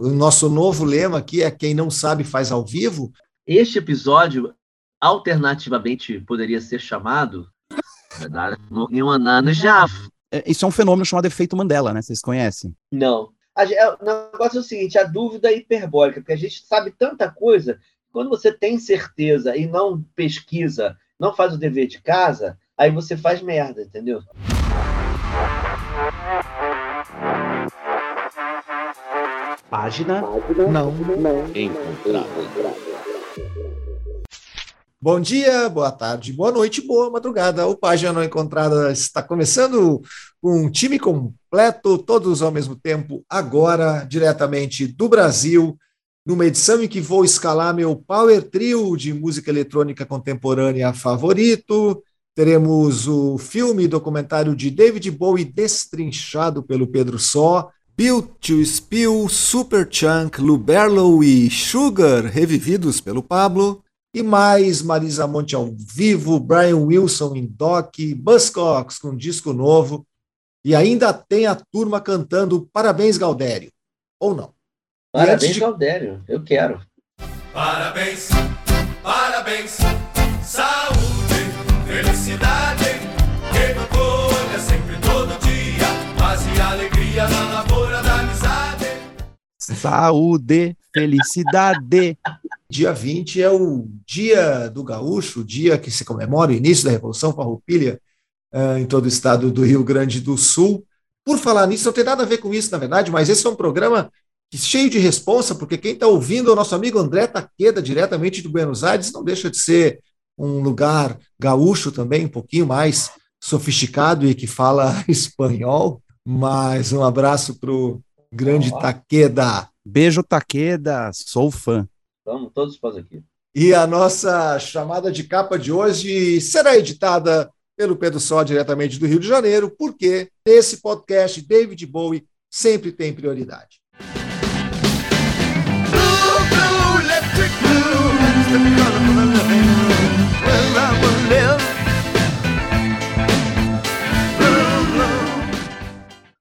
O nosso novo lema aqui é quem não sabe faz ao vivo. Este episódio alternativamente poderia ser chamado já. É, isso é um fenômeno chamado efeito Mandela, né? Vocês conhecem? Não. É, o negócio é o seguinte: a dúvida é hiperbólica, porque a gente sabe tanta coisa. Quando você tem certeza e não pesquisa, não faz o dever de casa, aí você faz merda, entendeu? Página, não, não encontrada. Bom dia, boa tarde, boa noite, boa madrugada. O Página Não Encontrada está começando com um time completo, todos ao mesmo tempo, agora, diretamente do Brasil, numa edição em que vou escalar meu Power Trio de música eletrônica contemporânea favorito. Teremos o filme e documentário de David Bowie destrinchado pelo Pedro Só. Built to Spill, Superchunk, Luberlo e Sugar, revividos pelo Pablo. E mais Marisa Monte ao vivo, Brian Wilson em doc, Buzzcocks com disco novo. E ainda tem a turma cantando Parabéns, Galdério. Ou não? Parabéns, de... Galdério. Eu quero. Parabéns, parabéns, saúde, felicidade, que sempre todo dia, paz e alegria na. Saúde, felicidade. Dia 20 é o Dia do Gaúcho, o dia que se comemora o início da Revolução Farroupilha uh, em todo o estado do Rio Grande do Sul. Por falar nisso, não tem nada a ver com isso, na verdade, mas esse é um programa cheio de responsa, porque quem está ouvindo é o nosso amigo André Taqueda, diretamente de Buenos Aires, não deixa de ser um lugar gaúcho também, um pouquinho mais sofisticado e que fala espanhol. Mas um abraço para o grande Taqueda. Beijo, Taqueda, sou fã. Vamos todos para aqui. E a nossa chamada de capa de hoje será editada pelo Pedro Só, diretamente do Rio de Janeiro, porque nesse podcast David Bowie sempre tem prioridade.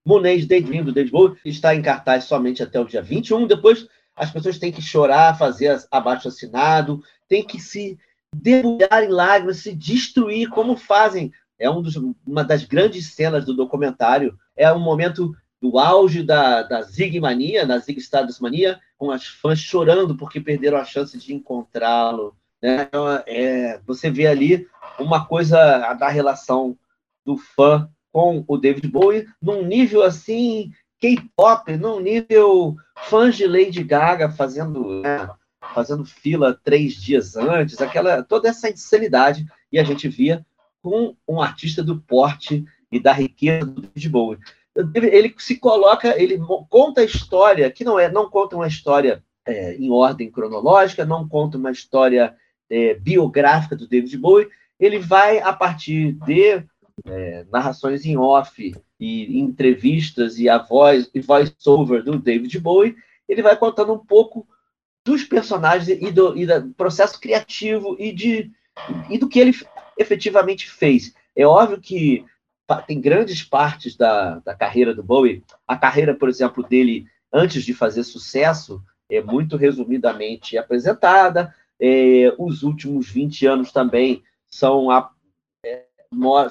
Monês Daydream do David Bowie está em cartaz somente até o dia 21. Depois as pessoas têm que chorar, fazer abaixo assinado, têm que se debulhar em lágrimas, se destruir como fazem. É um dos, uma das grandes cenas do documentário. É um momento do auge da, da Zig Mania, da Zig Stardust Mania, com as fãs chorando porque perderam a chance de encontrá-lo. Né? Então, é, você vê ali uma coisa da relação do fã com o David Bowie num nível assim K-pop, num nível fãs de Lady Gaga fazendo né, fazendo fila três dias antes, aquela toda essa insanidade. E a gente via com um artista do porte e da riqueza do David Bowie. Ele se coloca, ele conta a história, que não é, não conta uma história é, em ordem cronológica, não conta uma história é, biográfica do David Bowie, ele vai, a partir de é, narrações em off e entrevistas e a voz e voice-over do David Bowie, ele vai contando um pouco dos personagens e do, e do processo criativo e, de, e do que ele efetivamente fez. É óbvio que tem grandes partes da, da carreira do Bowie. A carreira, por exemplo, dele antes de fazer sucesso é muito resumidamente apresentada. É, os últimos 20 anos também são, a,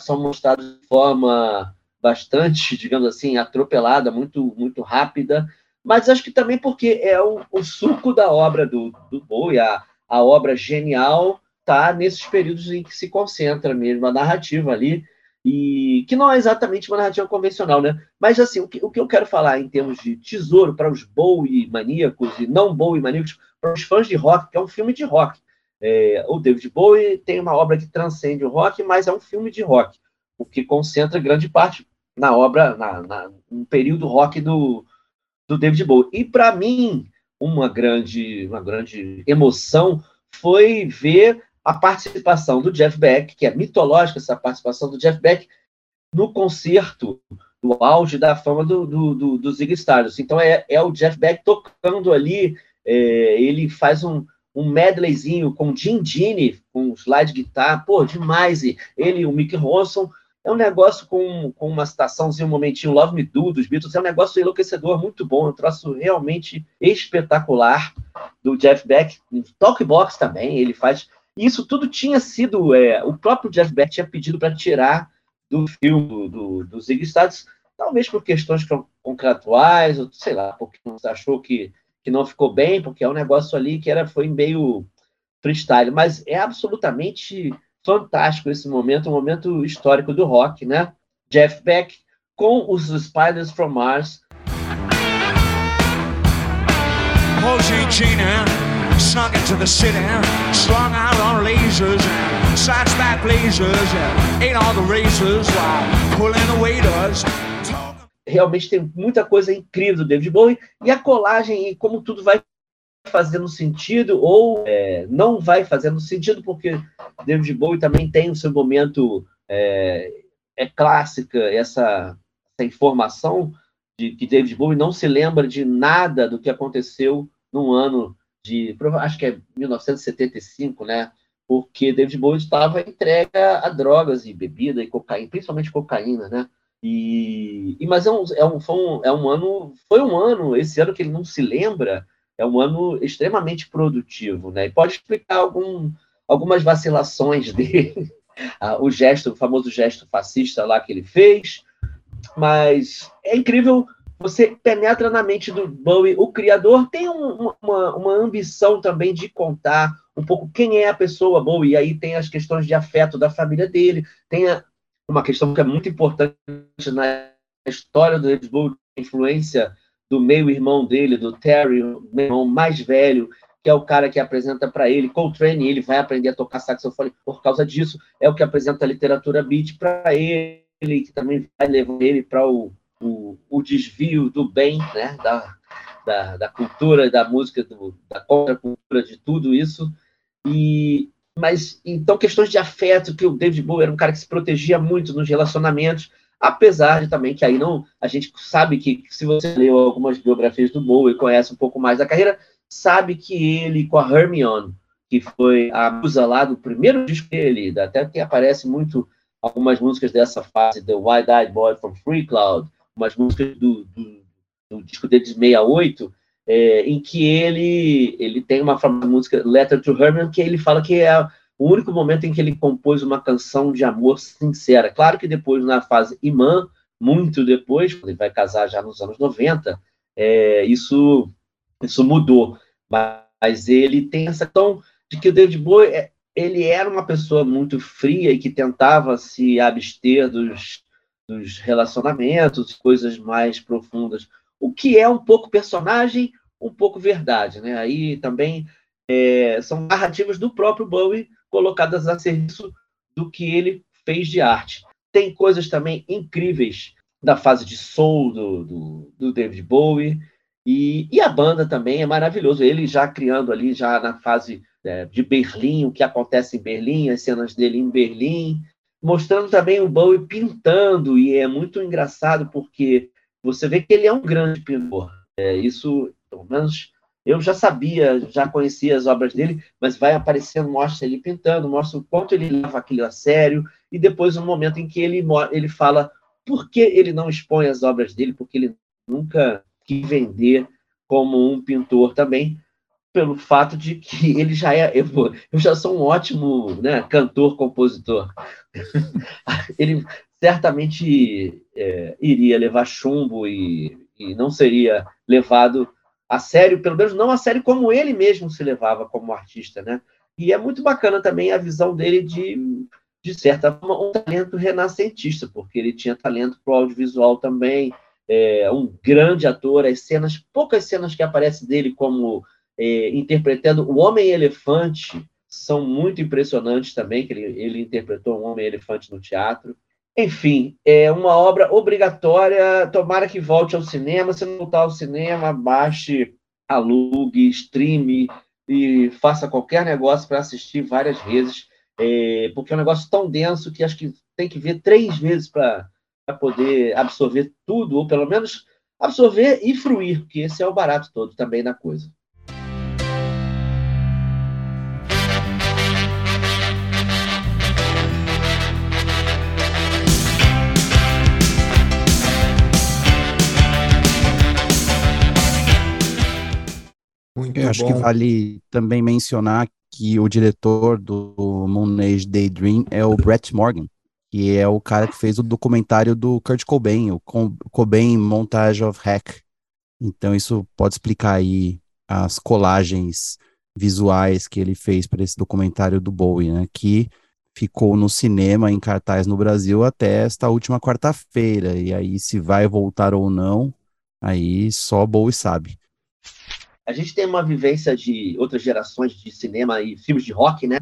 são mostrados de forma bastante, digamos assim, atropelada, muito, muito rápida. Mas acho que também porque é o, o suco da obra do, do Bowie, a, a obra genial está nesses períodos em que se concentra mesmo a narrativa ali e que não é exatamente uma narrativa convencional, né? Mas assim, o que, o que eu quero falar em termos de tesouro para os Bowie maníacos e não Bowie maníacos, para os fãs de rock, que é um filme de rock. É, o David Bowie tem uma obra que transcende o rock, mas é um filme de rock, o que concentra grande parte na obra, na, na período rock do, do David Bowie. E para mim, uma grande, uma grande emoção foi ver a participação do Jeff Beck, que é mitológica essa participação do Jeff Beck no concerto do auge da fama do, do, do, do Stardust. Então é, é o Jeff Beck tocando ali, é, ele faz um, um medleyzinho com Jim Gene, com slide guitar, pô, demais. E ele o Mick Ronson é um negócio com, com uma citaçãozinha, um momentinho Love Me Do dos Beatles, é um negócio enlouquecedor, muito bom, um troço realmente espetacular do Jeff Beck. Talkbox também, ele faz. Isso tudo tinha sido. É, o próprio Jeff Beck tinha pedido para tirar do filme do, do, Ziggy Stardust, talvez por questões contratuais, ou sei lá, porque achou que, que não ficou bem, porque é um negócio ali que era, foi meio freestyle, mas é absolutamente fantástico esse momento, um momento histórico do rock, né? Jeff Beck com os Spiders from Mars. Snuck into the city, out on lasers, ate all the racers while pulling the waiters. Realmente tem muita coisa incrível do David Bowie e a colagem e como tudo vai fazendo sentido ou é, não vai fazendo sentido, porque David Bowie também tem o seu momento, é, é clássica essa, essa informação de que David Bowie não se lembra de nada do que aconteceu num ano de, acho que é 1975, né? Porque David Bowie estava entregue a drogas e bebida e cocaína, principalmente cocaína, né? E, e mas é um, é um, foi um, é um ano, foi um ano, esse ano que ele não se lembra, é um ano extremamente produtivo, né? E pode explicar algum, algumas vacilações dele, o gesto, o famoso gesto fascista lá que ele fez, mas é incrível. Você penetra na mente do Bowie, o criador tem um, uma, uma ambição também de contar um pouco quem é a pessoa Bowie, e aí tem as questões de afeto da família dele, tem a, uma questão que é muito importante na história do David Bowie, influência do meio-irmão dele, do Terry, o meu irmão mais velho, que é o cara que apresenta para ele Coltrane, ele vai aprender a tocar saxofone por causa disso, é o que apresenta a literatura beat para ele, que também vai levar ele para o, o, o, desvio do bem, né, da, da, da cultura, da música, do, da contracultura, de tudo isso. E, mas, então, questões de afeto, que o David Bowie era um cara que se protegia muito nos relacionamentos, Apesar de também que aí não. A gente sabe que, se você leu algumas biografias do Bowie e conhece um pouco mais da carreira, sabe que ele, com a Hermione, que foi a musa lá do primeiro disco dele, até que aparece muito algumas músicas dessa fase, The Wide Eyed Boy from Free Cloud, umas músicas do, do, do disco dele de 68, é, em que ele, ele tem uma música, Letter to Hermione, que ele fala que é o único momento em que ele compôs uma canção de amor sincera. Claro que depois, na fase Imã, muito depois, quando ele vai casar já nos anos 90, é, isso, isso mudou. Mas ele tem essa questão de que o David Bowie é, ele era uma pessoa muito fria e que tentava se abster dos, dos relacionamentos, coisas mais profundas. O que é um pouco personagem, um pouco verdade. Né? Aí também é, são narrativas do próprio Bowie colocadas a serviço do que ele fez de arte. Tem coisas também incríveis da fase de soul do, do, do David Bowie, e, e, a banda também é maravilhoso. Ele já criando ali, já na fase é, de Berlim, o que acontece em Berlim, as cenas dele em Berlim, mostrando também o Bowie pintando, e é muito engraçado porque você vê que ele é um grande pintor. É, isso, pelo menos eu já sabia, já conhecia as obras dele, mas vai aparecendo, mostra ele pintando, mostra o quanto ele leva aquilo a sério, e depois um momento em que ele, ele fala por que ele não expõe as obras dele, porque ele nunca quis vender como um pintor também, pelo fato de que ele já é, eu, eu já sou um ótimo né, cantor, compositor. ele certamente é, iria levar chumbo e, e não seria levado a sério, pelo menos não a sério como ele mesmo se levava como artista, né? E é muito bacana também a visão dele de, de certa forma, um talento renascentista, porque ele tinha talento para o audiovisual também, é, um grande ator, as cenas, poucas cenas que aparecem dele como é, interpretando o Homem-Elefante são muito impressionantes também, que ele, ele interpretou um Homem-Elefante no teatro. Enfim, é uma obra obrigatória. Tomara que volte ao cinema. Se não voltar ao cinema, baixe, alugue, streame e faça qualquer negócio para assistir várias vezes, é, porque é um negócio tão denso que acho que tem que ver três vezes para poder absorver tudo, ou pelo menos absorver e fruir, porque esse é o barato todo também da coisa. Muito Eu acho bom. que vale também mencionar que o diretor do Moon Age Daydream é o Brett Morgan, que é o cara que fez o documentário do Kurt Cobain, o Cobain Montage of Hack. Então isso pode explicar aí as colagens visuais que ele fez para esse documentário do Bowie, né? Que ficou no cinema em cartaz no Brasil até esta última quarta-feira. E aí, se vai voltar ou não, aí só Bowie sabe. A gente tem uma vivência de outras gerações de cinema e filmes de rock, né?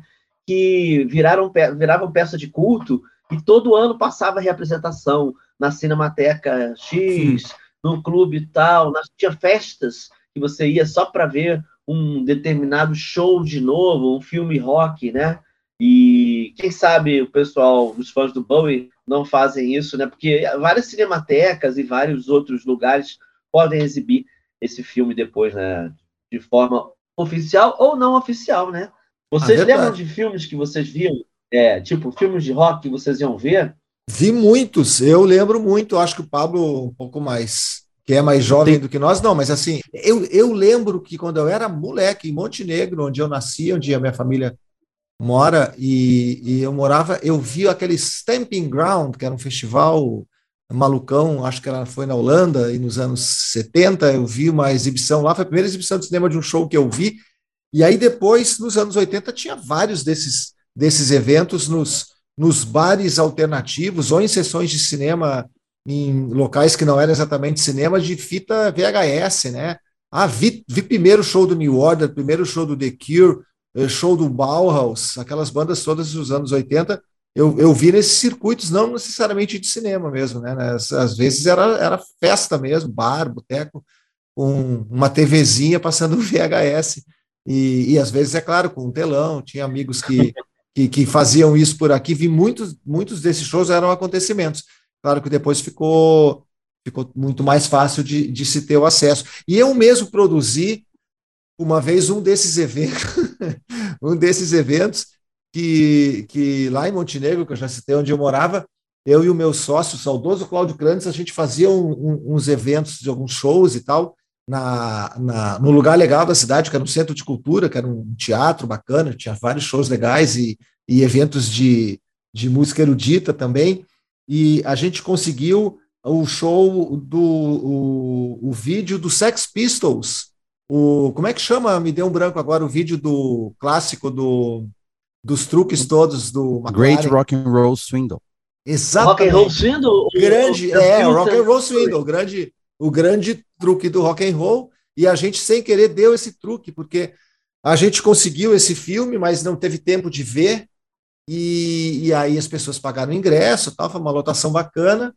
Que viraram, viravam peça de culto e todo ano passava representação na Cinemateca X, hum. no clube tal, nas, tinha festas que você ia só para ver um determinado show de novo, um filme rock, né? E quem sabe o pessoal, os fãs do Bowie, não fazem isso, né? Porque várias cinematecas e vários outros lugares podem exibir esse filme depois, né? De forma oficial ou não oficial, né? Vocês ah, lembram de filmes que vocês viam, é, tipo filmes de rock que vocês iam ver? Vi muitos, eu lembro muito, acho que o Pablo um pouco mais que é mais jovem do que nós, não, mas assim, eu, eu lembro que quando eu era moleque, em Montenegro, onde eu nasci, onde a minha família mora, e, e eu morava, eu vi aquele Stamping Ground, que era um festival malucão, acho que ela foi na Holanda, e nos anos 70 eu vi uma exibição lá, foi a primeira exibição de cinema de um show que eu vi, e aí depois, nos anos 80, tinha vários desses, desses eventos nos, nos bares alternativos ou em sessões de cinema em locais que não eram exatamente cinema, de fita VHS, né? Ah, vi, vi primeiro show do New Order, primeiro show do The Cure, eh, show do Bauhaus, aquelas bandas todas dos anos 80, eu, eu vi nesses circuitos, não necessariamente de cinema mesmo, né? Às vezes era, era festa mesmo, bar, boteco, com uma TVzinha passando VHS. E, e às vezes, é claro, com um telão, tinha amigos que, que, que faziam isso por aqui, vi muitos, muitos desses shows eram acontecimentos. Claro que depois ficou, ficou muito mais fácil de, de se ter o acesso. E eu mesmo produzi uma vez um desses eventos, um desses eventos que, que lá em Montenegro, que eu já citei onde eu morava, eu e o meu sócio, o saudoso Cláudio Crandes, a gente fazia um, um, uns eventos de alguns shows e tal, na, na, no lugar legal da cidade, que era um centro de cultura, que era um teatro bacana, tinha vários shows legais e, e eventos de, de música erudita também e a gente conseguiu o show do o, o vídeo do Sex Pistols. O, como é que chama? Me deu um branco agora o vídeo do clássico do, dos truques todos do McLaren. Great Rock and Roll Swindle. Exatamente. Rock and Roll Swindle? Grande, o, é, Rock and Roll Swindle, o grande, o grande truque do rock and roll. E a gente sem querer deu esse truque porque a gente conseguiu esse filme, mas não teve tempo de ver. E, e aí as pessoas pagaram ingresso, tal, foi uma lotação bacana.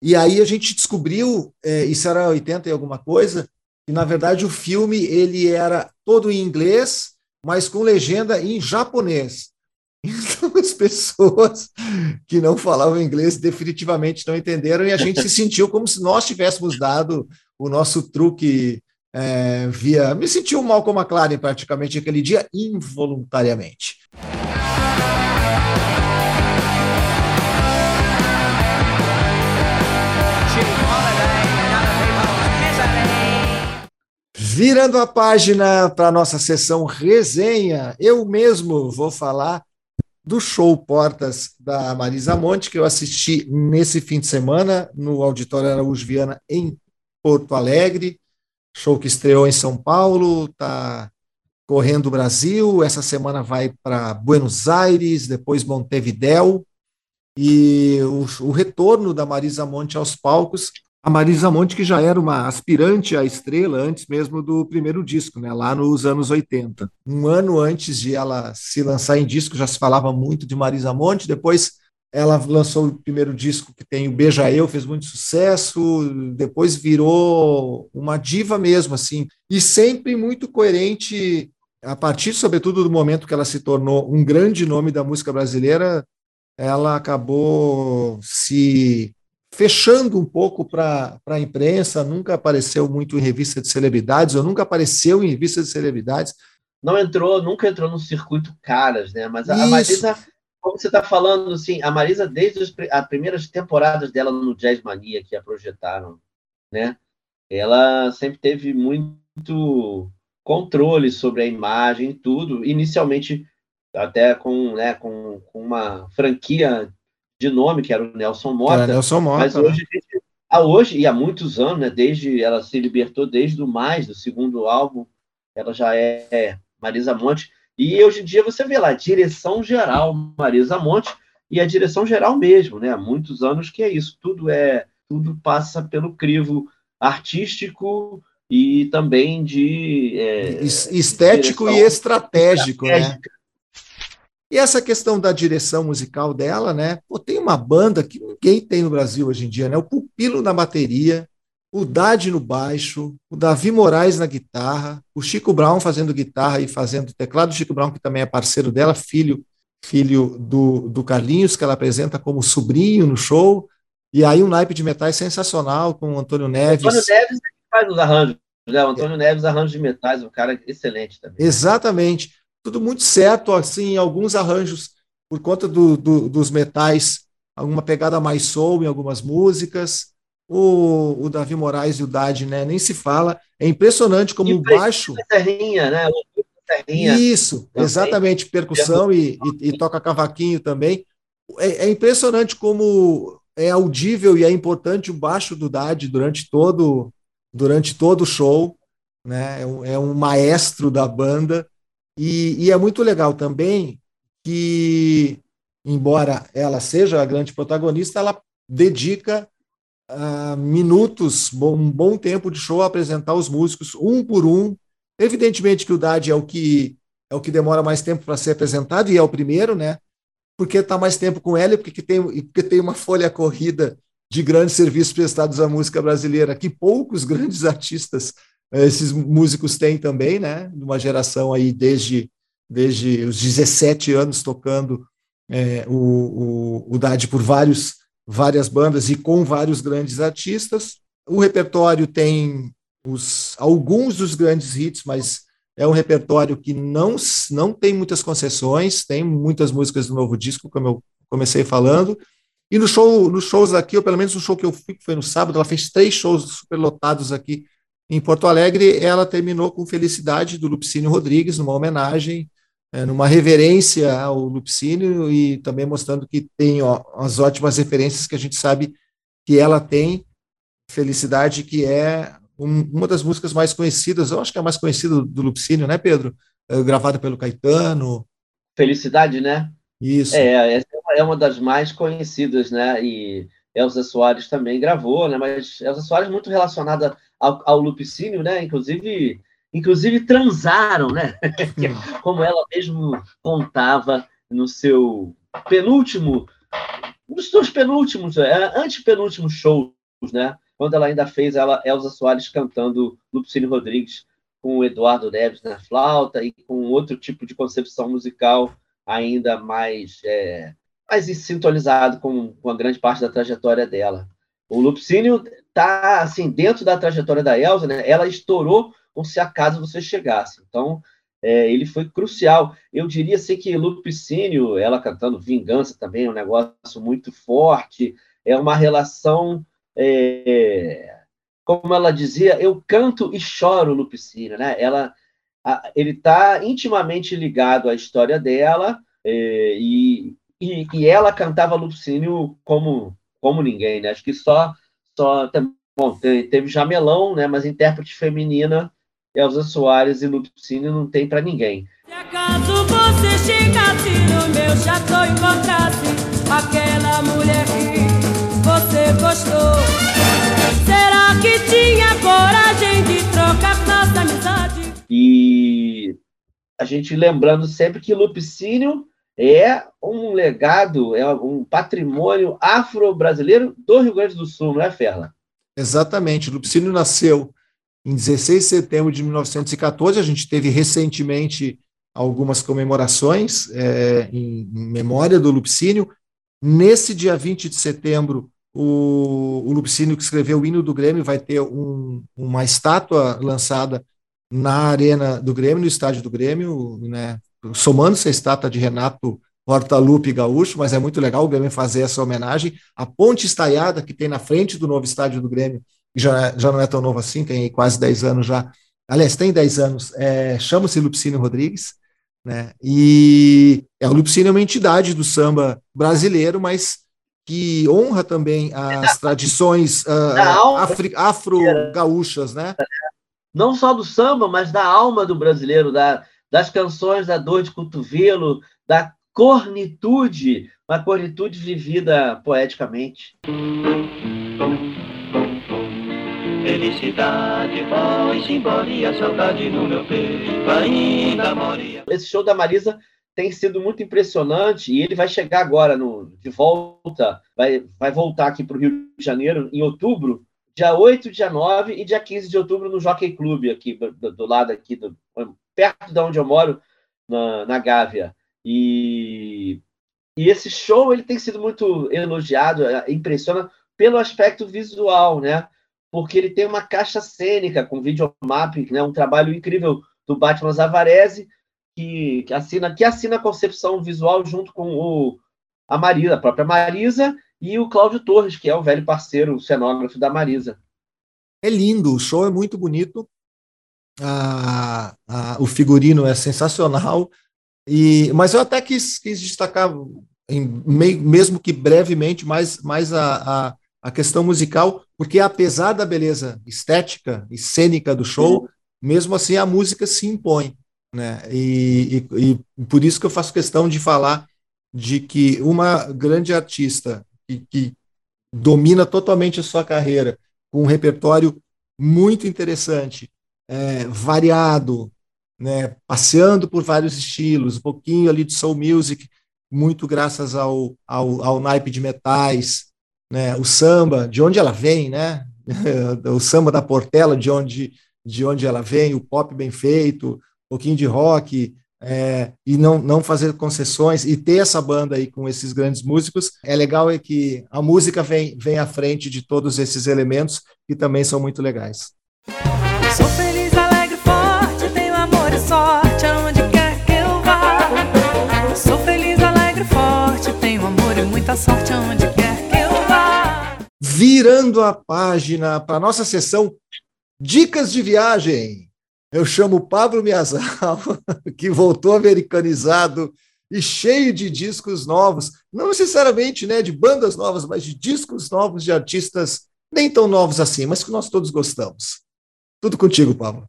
E aí a gente descobriu, é, isso era 80 e alguma coisa, que na verdade o filme ele era todo em inglês, mas com legenda em japonês. Então as pessoas que não falavam inglês definitivamente não entenderam e a gente se sentiu como se nós tivéssemos dado o nosso truque é, via. Me sentiu mal como a Clara praticamente aquele dia involuntariamente. Virando a página para a nossa sessão resenha, eu mesmo vou falar do show Portas da Marisa Monte, que eu assisti nesse fim de semana no Auditório Araújo Viana, em Porto Alegre. Show que estreou em São Paulo, está correndo o Brasil. Essa semana vai para Buenos Aires, depois Montevidéu. E o, o retorno da Marisa Monte aos palcos a Marisa Monte, que já era uma aspirante à estrela antes mesmo do primeiro disco, né, lá nos anos 80. Um ano antes de ela se lançar em disco, já se falava muito de Marisa Monte, depois ela lançou o primeiro disco que tem o Beija Eu, fez muito sucesso, depois virou uma diva mesmo, assim, e sempre muito coerente, a partir, sobretudo, do momento que ela se tornou um grande nome da música brasileira, ela acabou se fechando um pouco para a imprensa, nunca apareceu muito em revista de celebridades, ou nunca apareceu em revista de celebridades. Não entrou, nunca entrou no circuito caras, né? Mas a, a Marisa, como você está falando, assim, a Marisa, desde as, as primeiras temporadas dela no Jazz Mania, que a projetaram, né? Ela sempre teve muito controle sobre a imagem e tudo. Inicialmente, até com, né, com, com, uma franquia de nome, que era o Nelson Mota. Nelson Mota mas hoje, né? a hoje, e há muitos anos, né, desde ela se libertou desde o mais, do segundo álbum, ela já é Marisa Monte. E hoje em dia você vê lá, direção geral Marisa Monte, e a direção geral mesmo, né? Há muitos anos que é isso, tudo é tudo passa pelo crivo artístico e também de é, estético e estratégico, né? E essa questão da direção musical dela, né? Pô, tem uma banda que ninguém tem no Brasil hoje em dia, né? O Pupilo na bateria, o Dade no baixo, o Davi Moraes na guitarra, o Chico Brown fazendo guitarra e fazendo teclado, o Chico Brown, que também é parceiro dela, filho filho do, do Carlinhos, que ela apresenta como sobrinho no show, e aí um naipe de metais sensacional com o Antônio Neves. Antônio Neves é que faz os arranjos, né? O Antônio é. Neves arranjos de metais, um cara excelente também. Exatamente. Tudo muito certo, assim, alguns arranjos por conta do, do, dos metais, alguma pegada mais soul em algumas músicas. O, o Davi Moraes e o Dade, né? Nem se fala. É impressionante como o baixo. Terrinha, né? Isso, também. exatamente, percussão e, e, e, toca cavaquinho também. É, é, impressionante como é audível e é importante o baixo do Dade durante todo durante todo o show, né? É um, é um maestro da banda e, e, é muito legal também que, embora ela seja a grande protagonista, ela dedica uh, minutos, um bom tempo de show a apresentar os músicos um por um. Evidentemente que o Dade é o que é o que demora mais tempo para ser apresentado e é o primeiro, né? porque está mais tempo com ela e porque tem, porque tem uma folha corrida de grandes serviços prestados à música brasileira, que poucos grandes artistas, esses músicos têm também, né? Uma geração aí desde, desde os 17 anos tocando é, o, o, o Dade por vários, várias bandas e com vários grandes artistas. O repertório tem os, alguns dos grandes hits, mas é um repertório que não, não tem muitas concessões, tem muitas músicas do novo disco, como eu comecei falando. E no show, nos shows aqui, ou pelo menos no show que eu fui, que foi no sábado, ela fez três shows superlotados aqui em Porto Alegre. Ela terminou com Felicidade do Lupicínio Rodrigues, numa homenagem, é, numa reverência ao Lupicínio e também mostrando que tem ó, as ótimas referências que a gente sabe que ela tem. Felicidade, que é um, uma das músicas mais conhecidas, eu acho que é a mais conhecida do, Lupicínio, né, Pedro? É, gravada pelo Caetano. Felicidade, né? Isso. É, essa é uma das mais conhecidas, né? E Elza Soares também gravou, né? Mas Elza Soares muito relacionada ao, ao Lupicínio, né? Inclusive, inclusive transaram, né? Como ela mesmo contava no seu penúltimo, nos seus penúltimos, é, antepenúltimos shows, né? quando ela ainda fez ela Elza Soares cantando Lupicínio Rodrigues com o Eduardo Neves na flauta e com outro tipo de concepção musical ainda mais, é, mais sintonizado com, com a grande parte da trajetória dela. O Lupicínio está assim, dentro da trajetória da Elza, né? ela estourou com Se Acaso Você Chegasse. Então, é, ele foi crucial. Eu diria assim, que Lupicínio, ela cantando Vingança também, é um negócio muito forte, é uma relação é, como ela dizia, eu canto e choro piscina, né? Ela, a, ele está intimamente ligado à história dela é, e, e, e, ela cantava Lupicínio como como ninguém, né? Acho que só só bom, teve Jamelão, né? Mas intérprete feminina Elza Soares e Lupicínio não tem para ninguém. Se acaso você chegasse no meu chateau e encontrasse aquela mulher que você gostou? Será que tinha coragem de trocar nossa amizade? E a gente lembrando sempre que Lupicínio é um legado, é um patrimônio afro-brasileiro do Rio Grande do Sul, não é, Ferla? Exatamente. Lupicínio nasceu em 16 de setembro de 1914. A gente teve recentemente algumas comemorações é, em, em memória do Lupicínio. Nesse dia 20 de setembro, o, o Lupicínio, que escreveu o hino do Grêmio, vai ter um, uma estátua lançada na arena do Grêmio, no estádio do Grêmio, né, somando-se a estátua de Renato Hortalupe Gaúcho, mas é muito legal o Grêmio fazer essa homenagem. A ponte estaiada que tem na frente do novo estádio do Grêmio, já, já não é tão novo assim, tem quase 10 anos já, aliás, tem 10 anos, é, chama-se Lupicínio Rodrigues, né? E é, o Lupicínio é uma entidade do samba brasileiro, mas que honra também as tradições uh, afro-gaúchas, né? Não só do samba, mas da alma do brasileiro, da, das canções da dor de cotovelo, da cornitude, uma cornitude vivida poeticamente. Felicidade foi embora e a saudade no meu peito ainda moria. Esse show da Marisa tem sido muito impressionante e ele vai chegar agora no, de volta, vai, vai voltar aqui para o Rio de Janeiro em outubro, dia 8, dia 9 e dia 15 de outubro no Jockey Club, aqui do, do lado aqui, do, perto de onde eu moro, na, na Gávea. E, e esse show ele tem sido muito elogiado, é, impressiona pelo aspecto visual, né? Porque ele tem uma caixa cênica com videomapping, né? Um trabalho incrível do Batman Zavarese, que, que, assina, que assina a concepção visual junto com o, a Marisa, a própria Marisa, e o Cláudio Torres, que é o velho parceiro, o cenógrafo da Marisa. É lindo, o show é muito bonito, a, a, o figurino é sensacional, e, mas eu até quis, quis destacar, em, mesmo que brevemente, mais, mais a, a, a, questão musical, porque apesar da beleza estética e cênica do show, mesmo assim a música se impõe. Né? E, e, e, por isso que eu faço questão de falar de que uma grande artista que, que domina totalmente a sua carreira, com um repertório muito interessante, é, variado, né, passeando por vários estilos, um pouquinho ali de soul music, muito graças ao, ao, ao naipe de metais, né, o samba, de onde ela vem, né, o samba da Portela, de onde, de onde ela vem, o pop bem feito, pouquinho de rock, é, e não, não fazer concessões e ter essa banda aí com esses grandes músicos. É legal é que a música vem, vem à frente de todos esses elementos que também são muito legais. Muita sorte aonde quer que eu vá. Virando a página para nossa sessão Dicas de Viagem. Eu chamo Pablo Miazal, que voltou americanizado e cheio de discos novos, não necessariamente né, de bandas novas, mas de discos novos de artistas nem tão novos assim, mas que nós todos gostamos. Tudo contigo, Pablo.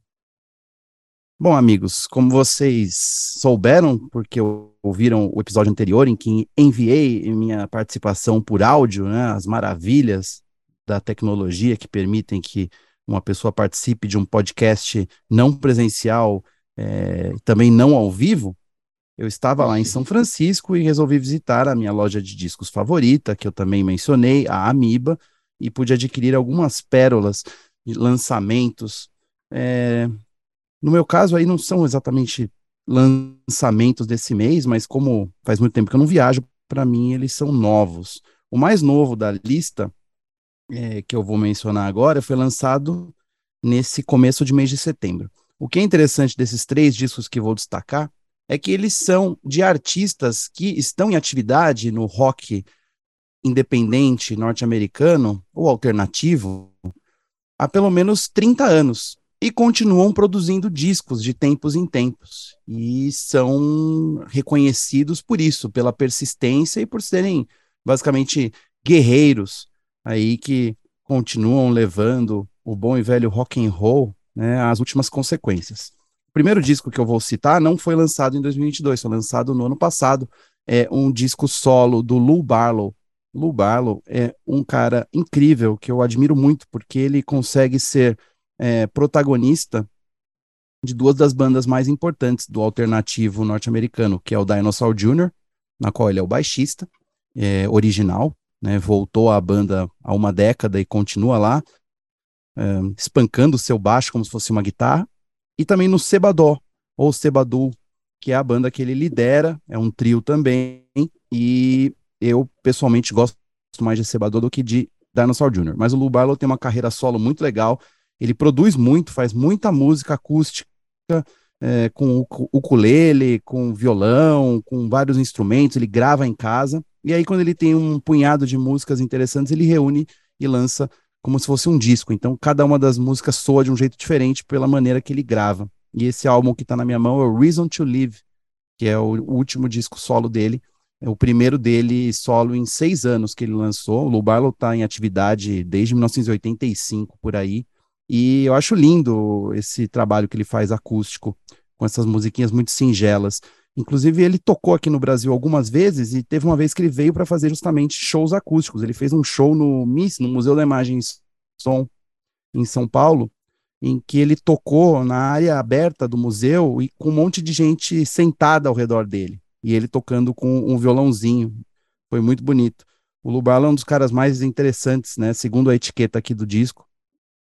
Bom, amigos, como vocês souberam, porque ouviram o episódio anterior em que enviei minha participação por áudio, né, as maravilhas da tecnologia que permitem que uma pessoa participe de um podcast não presencial, é, também não ao vivo, eu estava lá em São Francisco e resolvi visitar a minha loja de discos favorita, que eu também mencionei, a Amiba, e pude adquirir algumas pérolas de lançamentos. É, no meu caso, aí não são exatamente lançamentos desse mês, mas como faz muito tempo que eu não viajo, para mim eles são novos. O mais novo da lista é, que eu vou mencionar agora foi lançado nesse começo de mês de setembro. O que é interessante desses três discos que vou destacar é que eles são de artistas que estão em atividade no rock independente norte-americano ou alternativo há pelo menos 30 anos e continuam produzindo discos de tempos em tempos e são reconhecidos por isso, pela persistência e por serem basicamente guerreiros aí que continuam levando o bom e velho rock and roll né, às últimas consequências. O primeiro disco que eu vou citar não foi lançado em 2022, foi lançado no ano passado. É um disco solo do Lou Barlow. Lou Barlow é um cara incrível que eu admiro muito porque ele consegue ser é, protagonista de duas das bandas mais importantes do alternativo norte-americano, que é o Dinosaur Jr., na qual ele é o baixista é, original, né, voltou à banda há uma década e continua lá, é, espancando o seu baixo como se fosse uma guitarra, e também no Sebadó, ou Sebadu, que é a banda que ele lidera, é um trio também, e eu pessoalmente gosto mais de Sebadó do que de Dinosaur Jr., mas o Lou Barlow tem uma carreira solo muito legal, ele produz muito, faz muita música acústica, é, com ukulele, com violão, com vários instrumentos, ele grava em casa, e aí, quando ele tem um punhado de músicas interessantes, ele reúne e lança como se fosse um disco. Então, cada uma das músicas soa de um jeito diferente pela maneira que ele grava. E esse álbum que está na minha mão é o Reason to Live, que é o último disco solo dele. É o primeiro dele solo em seis anos que ele lançou. O Lou Barlow está em atividade desde 1985 por aí. E eu acho lindo esse trabalho que ele faz acústico, com essas musiquinhas muito singelas. Inclusive, ele tocou aqui no Brasil algumas vezes e teve uma vez que ele veio para fazer justamente shows acústicos. Ele fez um show no MIS, no Museu da Imagem e Som, em São Paulo, em que ele tocou na área aberta do museu e com um monte de gente sentada ao redor dele. E ele tocando com um violãozinho. Foi muito bonito. O Lubala é um dos caras mais interessantes, né? Segundo a etiqueta aqui do disco,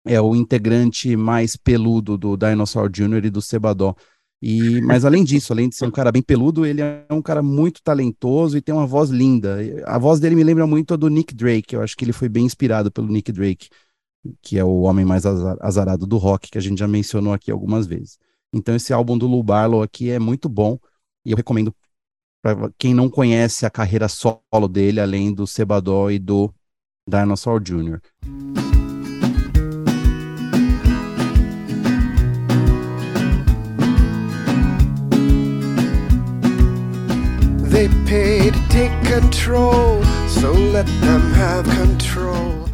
é o integrante mais peludo do Dinosaur Jr. e do Sebadó. E, mas além disso, além de ser um cara bem peludo, ele é um cara muito talentoso e tem uma voz linda. A voz dele me lembra muito a do Nick Drake. Eu acho que ele foi bem inspirado pelo Nick Drake, que é o homem mais azarado do rock, que a gente já mencionou aqui algumas vezes. Então esse álbum do Lou Barlow aqui é muito bom e eu recomendo para quem não conhece a carreira solo dele, além do Sebadó e do Dinosaur Jr. They pay to take control, so let them have control.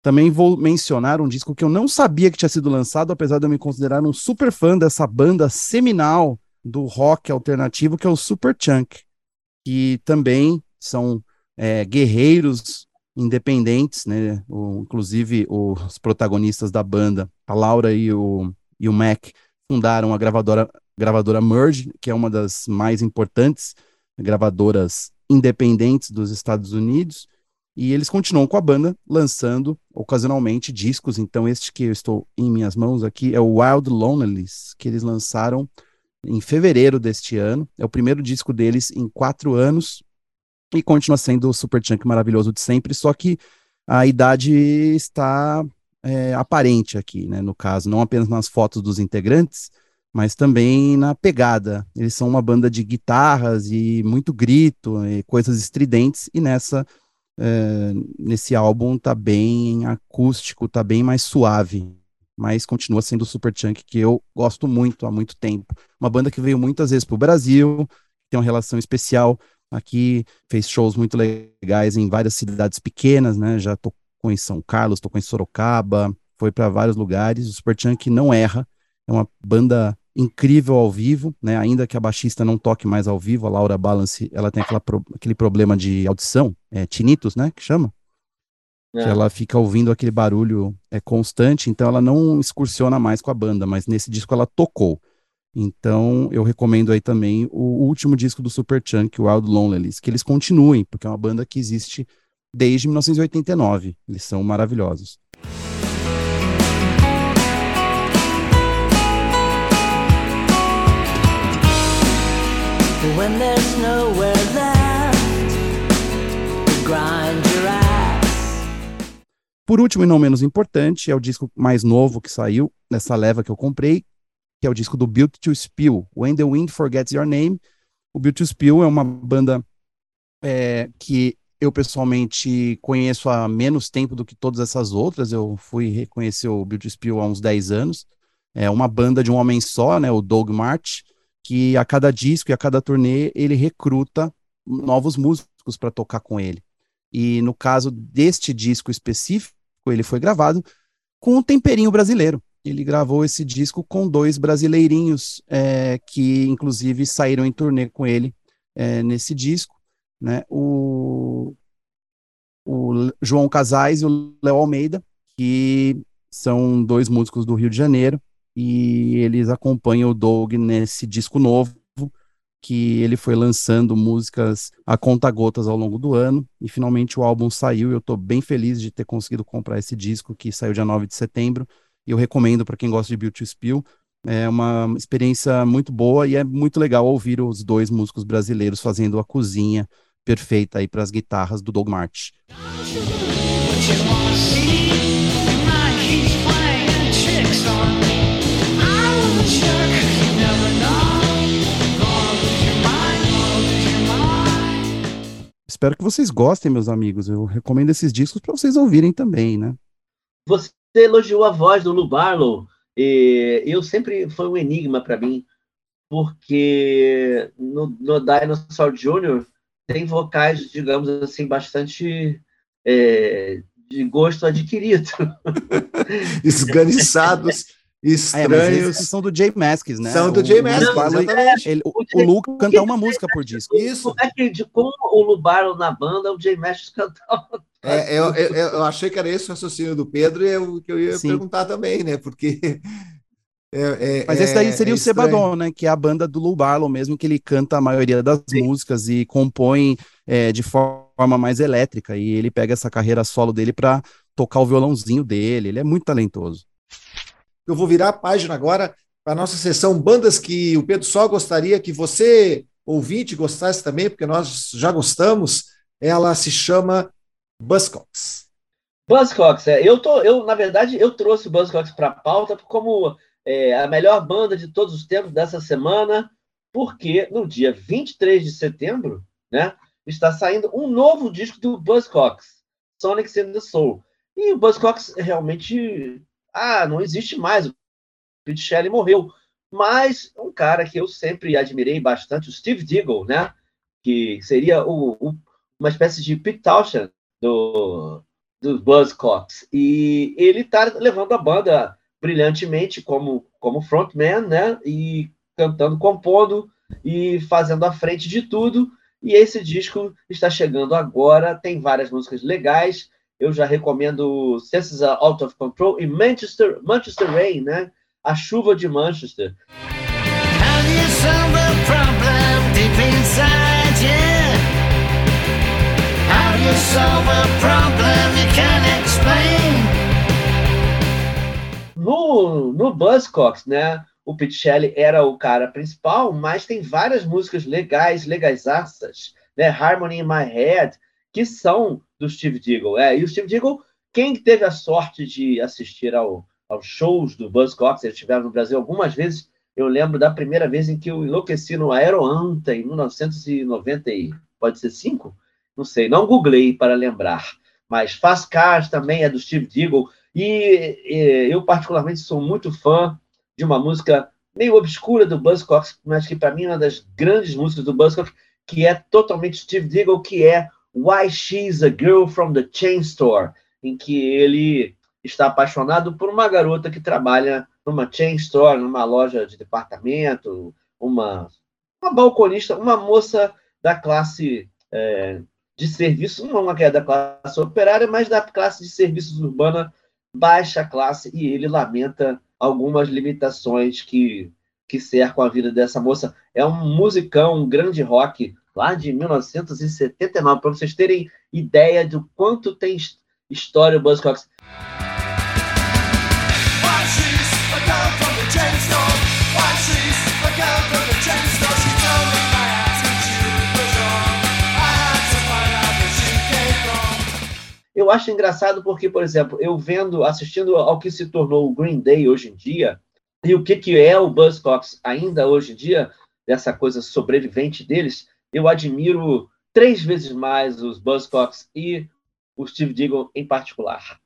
Também vou mencionar um disco que eu não sabia que tinha sido lançado, apesar de eu me considerar um super fã dessa banda seminal do rock alternativo, que é o Super Chunk, que também são é, guerreiros independentes, né? O, inclusive os protagonistas da banda, a Laura e o, e o Mac, fundaram a gravadora, gravadora Merge, que é uma das mais importantes gravadoras independentes dos Estados Unidos, e eles continuam com a banda, lançando ocasionalmente discos. Então, este que eu estou em minhas mãos aqui é o Wild Lonelies, que eles lançaram em fevereiro deste ano. É o primeiro disco deles em quatro anos e continua sendo o super chunk maravilhoso de sempre, só que a idade está é, aparente aqui, né? No caso, não apenas nas fotos dos integrantes, mas também na pegada. Eles são uma banda de guitarras e muito grito, e coisas estridentes, e nessa é, nesse álbum tá bem acústico, tá bem mais suave, mas continua sendo o Superchunk que eu gosto muito há muito tempo. Uma banda que veio muitas vezes para o Brasil, tem uma relação especial aqui, fez shows muito legais em várias cidades pequenas, né? Já tocou em São Carlos, tocou em Sorocaba, foi para vários lugares. O Superchunk não erra é uma banda incrível ao vivo, né? Ainda que a baixista não toque mais ao vivo, a Laura Balance, ela tem aquela, aquele problema de audição, é, tinnitus, né? Que chama? É. Que ela fica ouvindo aquele barulho é, constante, então ela não excursiona mais com a banda, mas nesse disco ela tocou. Então eu recomendo aí também o último disco do Superchunk, o Wild Lonelies, que eles continuem, porque é uma banda que existe desde 1989. Eles são maravilhosos. When there's nowhere left to grind your ass. Por último e não menos importante, é o disco mais novo que saiu nessa leva que eu comprei, que é o disco do Built to Spill, When the Wind Forgets Your Name. O Built to Spill é uma banda é, que eu pessoalmente conheço há menos tempo do que todas essas outras. Eu fui reconhecer o Built to Spill há uns 10 anos. É uma banda de um homem só, né, o Doug March, que a cada disco e a cada turnê ele recruta novos músicos para tocar com ele. E no caso deste disco específico, ele foi gravado com um temperinho brasileiro. Ele gravou esse disco com dois brasileirinhos é, que, inclusive, saíram em turnê com ele é, nesse disco, né? O, o João Casais e o Léo Almeida, que são dois músicos do Rio de Janeiro, e eles acompanham o Doug nesse disco novo, que ele foi lançando músicas a conta-gotas ao longo do ano, e finalmente o álbum saiu, e eu estou bem feliz de ter conseguido comprar esse disco, que saiu dia 9 de setembro, e eu recomendo para quem gosta de Beauty Spill, é uma experiência muito boa, e é muito legal ouvir os dois músicos brasileiros fazendo a cozinha perfeita aí para as guitarras do Doug March. Espero que vocês gostem, meus amigos. Eu recomendo esses discos para vocês ouvirem também, né? você elogiou a voz do Lou Barlow. E eu sempre foi um enigma para mim, porque no, no Dinosaur Jr. tem vocais, digamos assim, bastante é, de gosto adquirido. Esganiçados, estranhos. É, são do Jay Masks, né? São do Jay Masks, exatamente. Ele, o, o Lu canta uma música por disco. Isso. Como é que de como o Lubaro na banda, o Jay Masks cantava? É, eu, eu, eu, achei que era esse o raciocínio do Pedro e eu, que eu ia Sim. perguntar também, né? Porque. É, é, Mas esse daí seria é o Sebadon, né? Que é a banda do Lou Barlow mesmo, que ele canta a maioria das Sim. músicas e compõe é, de forma mais elétrica. E ele pega essa carreira solo dele para tocar o violãozinho dele. Ele é muito talentoso. Eu vou virar a página agora para a nossa sessão Bandas que o Pedro só gostaria que você, ouvinte, gostasse também, porque nós já gostamos. Ela se chama Buzzcocks. Buzzcocks, é. Eu, tô, eu, na verdade, eu trouxe o Buzzcocks para a pauta como é, a melhor banda de todos os tempos dessa semana, porque no dia 23 de setembro, né, está saindo um novo disco do Buzzcocks, Sonic in the Soul. E o Buzzcocks realmente. Ah, não existe mais. O Pete Shelley morreu. Mas um cara que eu sempre admirei bastante, o Steve Diggle, né? Que seria o, o, uma espécie de Pete Townshend do, do Buzzcocks. E ele está levando a banda brilhantemente como, como frontman, né? E cantando, compondo e fazendo a frente de tudo. E esse disco está chegando agora, tem várias músicas legais. Eu já recomendo Senses Out of Control e Manchester, Manchester Rain, né? A chuva de Manchester. No, no Buzzcocks, né? O Shelley era o cara principal, mas tem várias músicas legais, legaisaças, né? Harmony in My Head, que são do Steve Diggle. É, e o Steve Diggle, quem teve a sorte de assistir ao, aos shows do Buzzcocks, eles estiveram no Brasil algumas vezes, eu lembro da primeira vez em que eu enlouqueci no Aeroanta, em 1990, pode ser cinco? Não sei, não googlei para lembrar. Mas Fast Cars também é do Steve Diggle. E, e eu, particularmente, sou muito fã de uma música meio obscura do Buzzcocks, mas que para mim é uma das grandes músicas do Buzzcocks, que é totalmente Steve Diggle, que é Why She's a Girl from the Chain Store, em que ele está apaixonado por uma garota que trabalha numa chain store, numa loja de departamento, uma, uma balconista, uma moça da classe é, de serviço, não que é da classe operária, mas da classe de serviços urbana, baixa classe, e ele lamenta algumas limitações que, que cercam a vida dessa moça. É um musicão, um grande rock, lá de 1979, para vocês terem ideia do quanto tem história o Buzzcocks. Eu acho engraçado porque, por exemplo, eu vendo, assistindo ao que se tornou o Green Day hoje em dia, e o que, que é o Buzzcocks ainda hoje em dia, dessa coisa sobrevivente deles, eu admiro três vezes mais os Buzzcocks e o Steve Diggle em particular.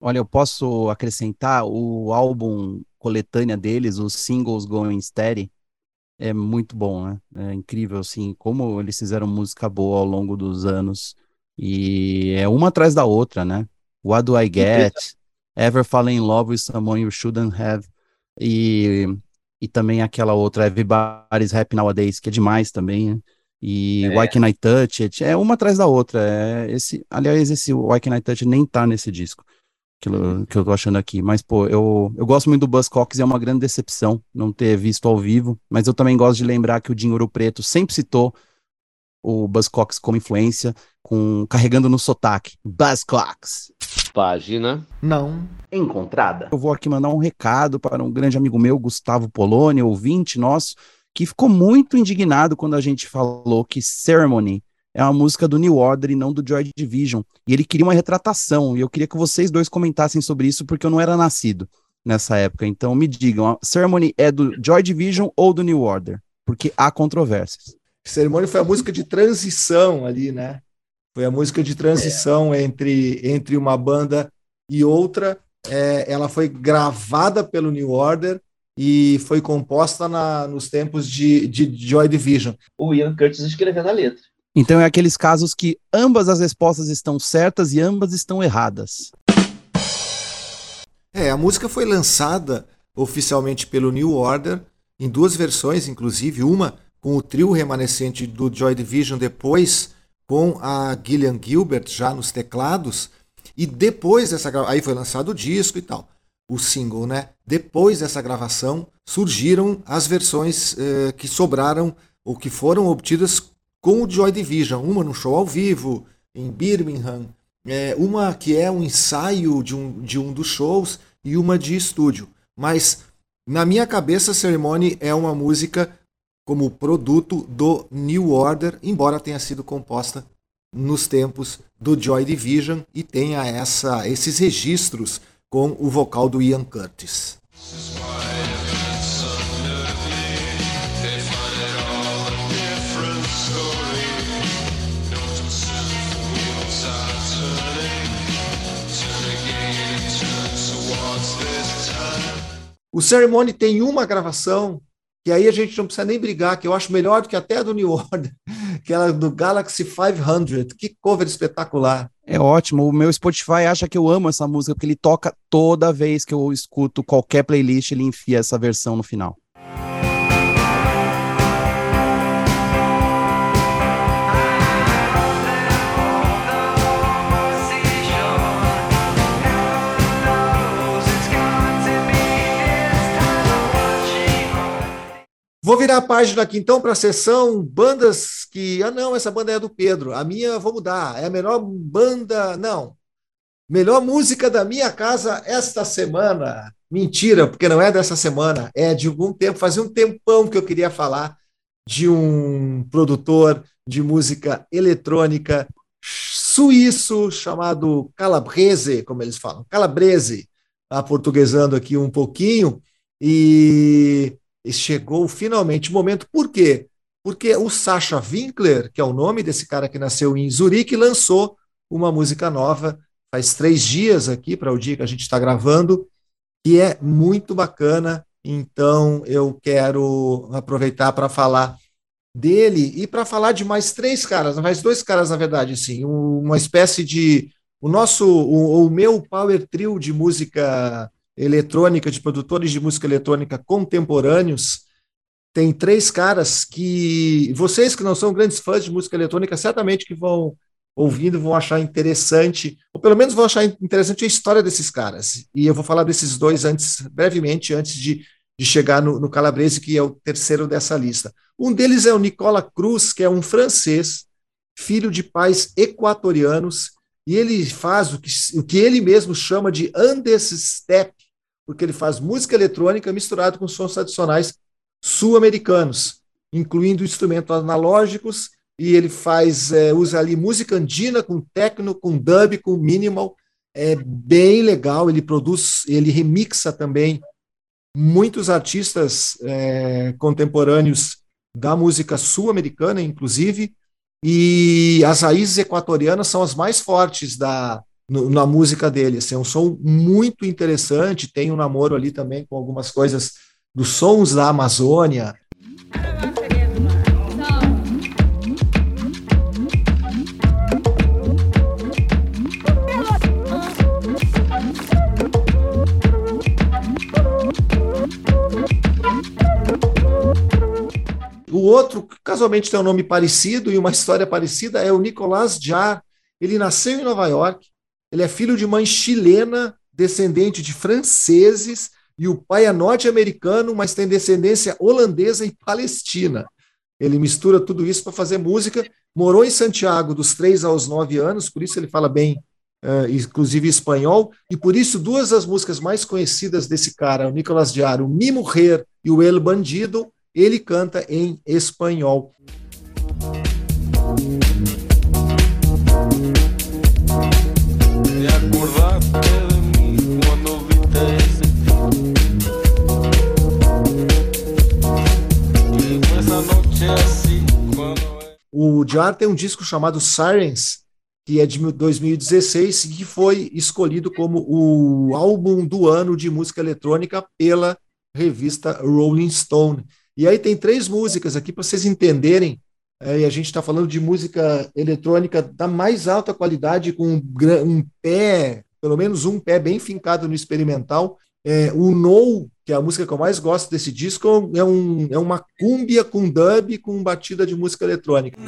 Olha, eu posso acrescentar o álbum coletânea deles, os singles Going Steady, é muito bom, né? É incrível, assim, como eles fizeram música boa ao longo dos anos. E é uma atrás da outra, né? What Do I Get? Ever Fall in Love with Someone You Shouldn't Have? E, e também aquela outra, Everybody's Happy Nowadays, que é demais também, né? E é. Why Can I Touch It? É uma atrás da outra. É esse, aliás, esse Why Can I Touch It nem tá nesse disco que eu, que eu tô achando aqui. Mas, pô, eu, eu gosto muito do Buzzcocks e é uma grande decepção não ter visto ao vivo. Mas eu também gosto de lembrar que o Dinheiro Preto sempre citou o Buzzcocks como influência, com carregando no sotaque. Buzzcocks. Página não encontrada. Eu vou aqui mandar um recado para um grande amigo meu, Gustavo Poloni, ouvinte nosso, que ficou muito indignado quando a gente falou que Ceremony é uma música do New Order e não do Joy Division. E ele queria uma retratação, e eu queria que vocês dois comentassem sobre isso, porque eu não era nascido nessa época. Então me digam, Ceremony é do Joy Division ou do New Order? Porque há controvérsias. Ceremony foi a música de transição ali, né? Foi a música de transição é. entre, entre uma banda e outra. é, ela foi gravada pelo New Order e foi composta na, nos tempos de, de Joy Division. O Ian Curtis escrevendo a letra. Então é aqueles casos que ambas as respostas estão certas e ambas estão erradas. É, a música foi lançada oficialmente pelo New Order em duas versões, inclusive uma com o trio remanescente do Joy Division depois com a Gillian Gilbert já nos teclados e depois dessa aí foi lançado o disco e tal, o single, né? Depois dessa gravação surgiram as versões eh, que sobraram ou que foram obtidas com o Joy Division, uma no show ao vivo em Birmingham, é, uma que é um ensaio de um, de um dos shows e uma de estúdio. Mas na minha cabeça, Ceremony é uma música como produto do New Order, embora tenha sido composta nos tempos do Joy Division e tenha essa, esses registros com o vocal do Ian Curtis. O Ceremony tem uma gravação que aí a gente não precisa nem brigar, que eu acho melhor do que até a do New Order, que é do Galaxy 500. Que cover espetacular. É ótimo. O meu Spotify acha que eu amo essa música, porque ele toca toda vez que eu escuto qualquer playlist, ele enfia essa versão no final. Vou virar a página aqui então para a sessão bandas que. Ah, não, essa banda é do Pedro. A minha vou mudar. É a melhor banda. Não. Melhor música da minha casa esta semana. Mentira, porque não é dessa semana. É de algum tempo. Fazia um tempão que eu queria falar de um produtor de música eletrônica suíço chamado Calabrese, como eles falam. Calabrese, aportuguesando aqui um pouquinho. E chegou finalmente o momento. Por quê? Porque o Sacha Winkler, que é o nome desse cara que nasceu em Zurique, lançou uma música nova faz três dias aqui, para o dia que a gente está gravando, e é muito bacana. Então eu quero aproveitar para falar dele e para falar de mais três caras, mais dois caras, na verdade, sim, uma espécie de. O nosso, o, o meu power trio de música eletrônica, de produtores de música eletrônica contemporâneos, tem três caras que vocês que não são grandes fãs de música eletrônica certamente que vão ouvindo vão achar interessante, ou pelo menos vão achar interessante a história desses caras. E eu vou falar desses dois antes, brevemente, antes de, de chegar no, no Calabrese, que é o terceiro dessa lista. Um deles é o Nicola Cruz, que é um francês, filho de pais equatorianos, e ele faz o que, o que ele mesmo chama de Andes Step, porque ele faz música eletrônica misturada com sons tradicionais sul-americanos, incluindo instrumentos analógicos, e ele faz, é, usa ali música andina com techno, com dub, com minimal, é bem legal, ele produz, ele remixa também muitos artistas é, contemporâneos da música sul-americana, inclusive, e as raízes equatorianas são as mais fortes da, no, na música dele. Assim, é um som muito interessante, tem um namoro ali também com algumas coisas dos sons da Amazônia. O outro, casualmente tem um nome parecido e uma história parecida, é o Nicolas Jarre. Ele nasceu em Nova York, ele é filho de mãe chilena, descendente de franceses, e o pai é norte-americano, mas tem descendência holandesa e palestina. Ele mistura tudo isso para fazer música. Morou em Santiago dos três aos nove anos, por isso ele fala bem, uh, inclusive espanhol. E por isso, duas das músicas mais conhecidas desse cara, o Nicolas Diário, Mi Mujer e o El Bandido, ele canta em espanhol. O Jar tem um disco chamado Sirens, que é de 2016 e que foi escolhido como o álbum do ano de música eletrônica pela revista Rolling Stone. E aí tem três músicas aqui para vocês entenderem. É, e a gente está falando de música eletrônica da mais alta qualidade, com um, um, pé, pelo menos um pé bem fincado no experimental. É, o No, que é a música que eu mais gosto desse disco, é, um, é uma cúmbia com dub com batida de música eletrônica.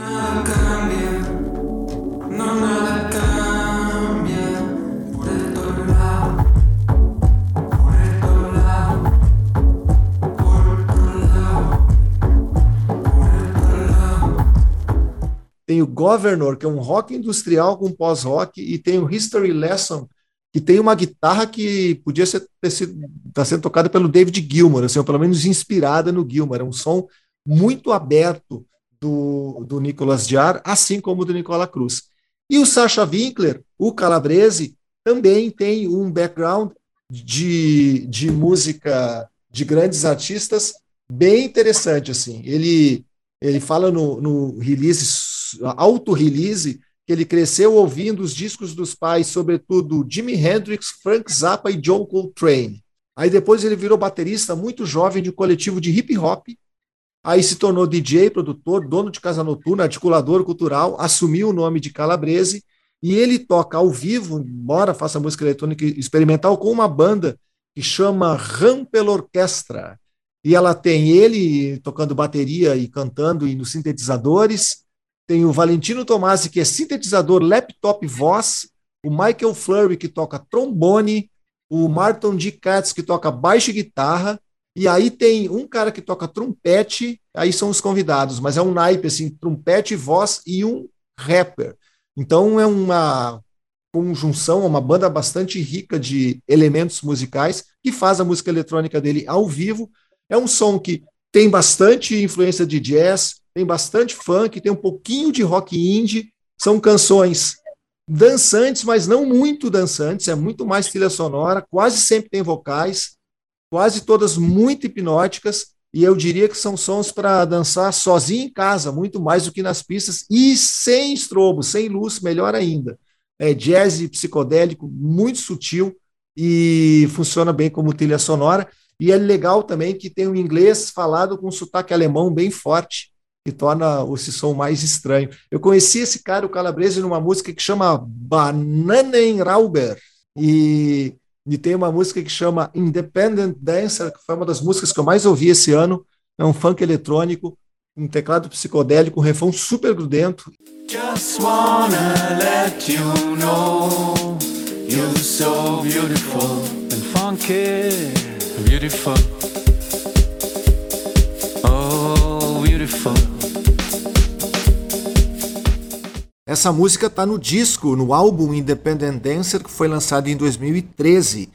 tem o Governor, que é um rock industrial com pós-rock, e tem o History Lesson, que tem uma guitarra que podia ser ter sido, tá sendo tocada pelo David Gilmour, assim, ou pelo menos inspirada no Gilmour. É um som muito aberto do, do Nicolas Jarre, assim como do Nicola Cruz. E o Sacha Winkler, o Calabrese, também tem um background de, de música de grandes artistas bem interessante. assim. Ele, ele fala no, no release auto-release, que ele cresceu ouvindo os discos dos pais, sobretudo Jimi Hendrix, Frank Zappa e John Coltrane. Aí depois ele virou baterista muito jovem de um coletivo de hip hop. Aí se tornou DJ, produtor, dono de casa noturna, articulador cultural, assumiu o nome de Calabrese e ele toca ao vivo, embora faça música eletrônica experimental, com uma banda que chama Rampel Orquestra. E ela tem ele tocando bateria e cantando e nos sintetizadores, tem o Valentino Tomasi, que é sintetizador, laptop voz, o Michael Flurry, que toca trombone, o Martin D. Katz, que toca baixo e guitarra, e aí tem um cara que toca trompete, aí são os convidados, mas é um naipe, assim, trompete, voz e um rapper. Então é uma conjunção, uma banda bastante rica de elementos musicais que faz a música eletrônica dele ao vivo. É um som que tem bastante influência de jazz, tem bastante funk, tem um pouquinho de rock indie, são canções dançantes, mas não muito dançantes, é muito mais trilha sonora, quase sempre tem vocais, quase todas muito hipnóticas, e eu diria que são sons para dançar sozinho em casa, muito mais do que nas pistas, e sem estrobo, sem luz, melhor ainda. É jazz psicodélico, muito sutil e funciona bem como trilha sonora. E é legal também que tem o um inglês falado com um sotaque alemão bem forte, que torna esse som mais estranho. Eu conheci esse cara, o Calabrese, numa música que chama Bananenrauber, e, e tem uma música que chama Independent Dancer, que foi uma das músicas que eu mais ouvi esse ano, é um funk eletrônico, um teclado psicodélico, um refrão super grudento. Just wanna let you know you're so beautiful and funky, beautiful. Oh, beautiful. Essa música está no disco, no álbum Independent Dancer, que foi lançado em 2013.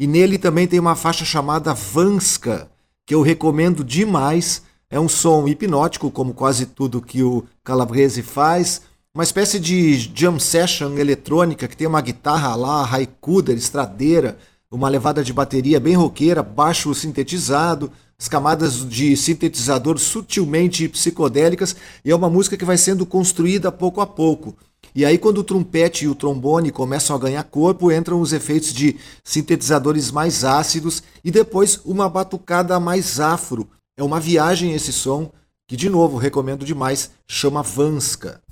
E nele também tem uma faixa chamada Vanska, que eu recomendo demais. É um som hipnótico, como quase tudo que o Calabrese faz. Uma espécie de jam session eletrônica que tem uma guitarra lá, haikuder, estradeira, uma levada de bateria bem roqueira, baixo sintetizado, as camadas de sintetizador sutilmente psicodélicas, e é uma música que vai sendo construída pouco a pouco. E aí, quando o trompete e o trombone começam a ganhar corpo, entram os efeitos de sintetizadores mais ácidos e depois uma batucada mais afro. É uma viagem esse som que, de novo, recomendo demais, chama Vanska.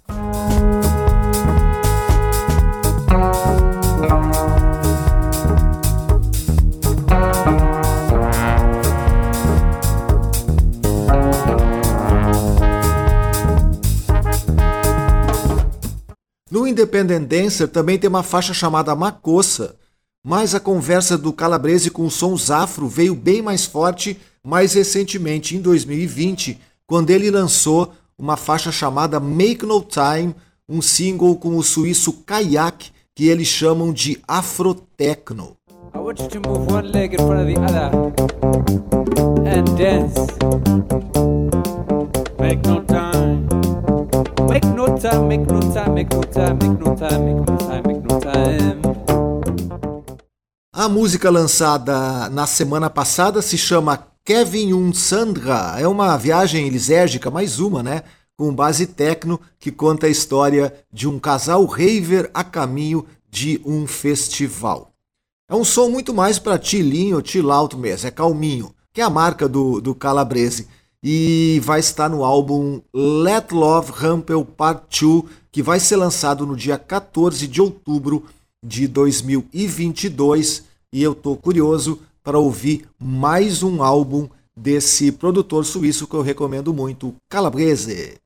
No Independent Dancer também tem uma faixa chamada Macossa, mas a conversa do Calabrese com sons afro veio bem mais forte mais recentemente, em 2020, quando ele lançou uma faixa chamada Make No Time, um single com o suíço Kayak, que eles chamam de Afrotechno. I want you to move one leg in front of the other and dance. Make no A música lançada na semana passada se chama Kevin Un Sandra. É uma viagem lisérgica, mais uma, né? com base techno que conta a história de um casal raver a caminho de um festival. É um som muito mais para chilinho, chill out mesmo, é calminho, que é a marca do, do Calabrese. E vai estar no álbum Let Love Rampel Part 2, que vai ser lançado no dia 14 de outubro de 2022. E eu tô curioso para ouvir mais um álbum desse produtor suíço que eu recomendo muito, Calabrese.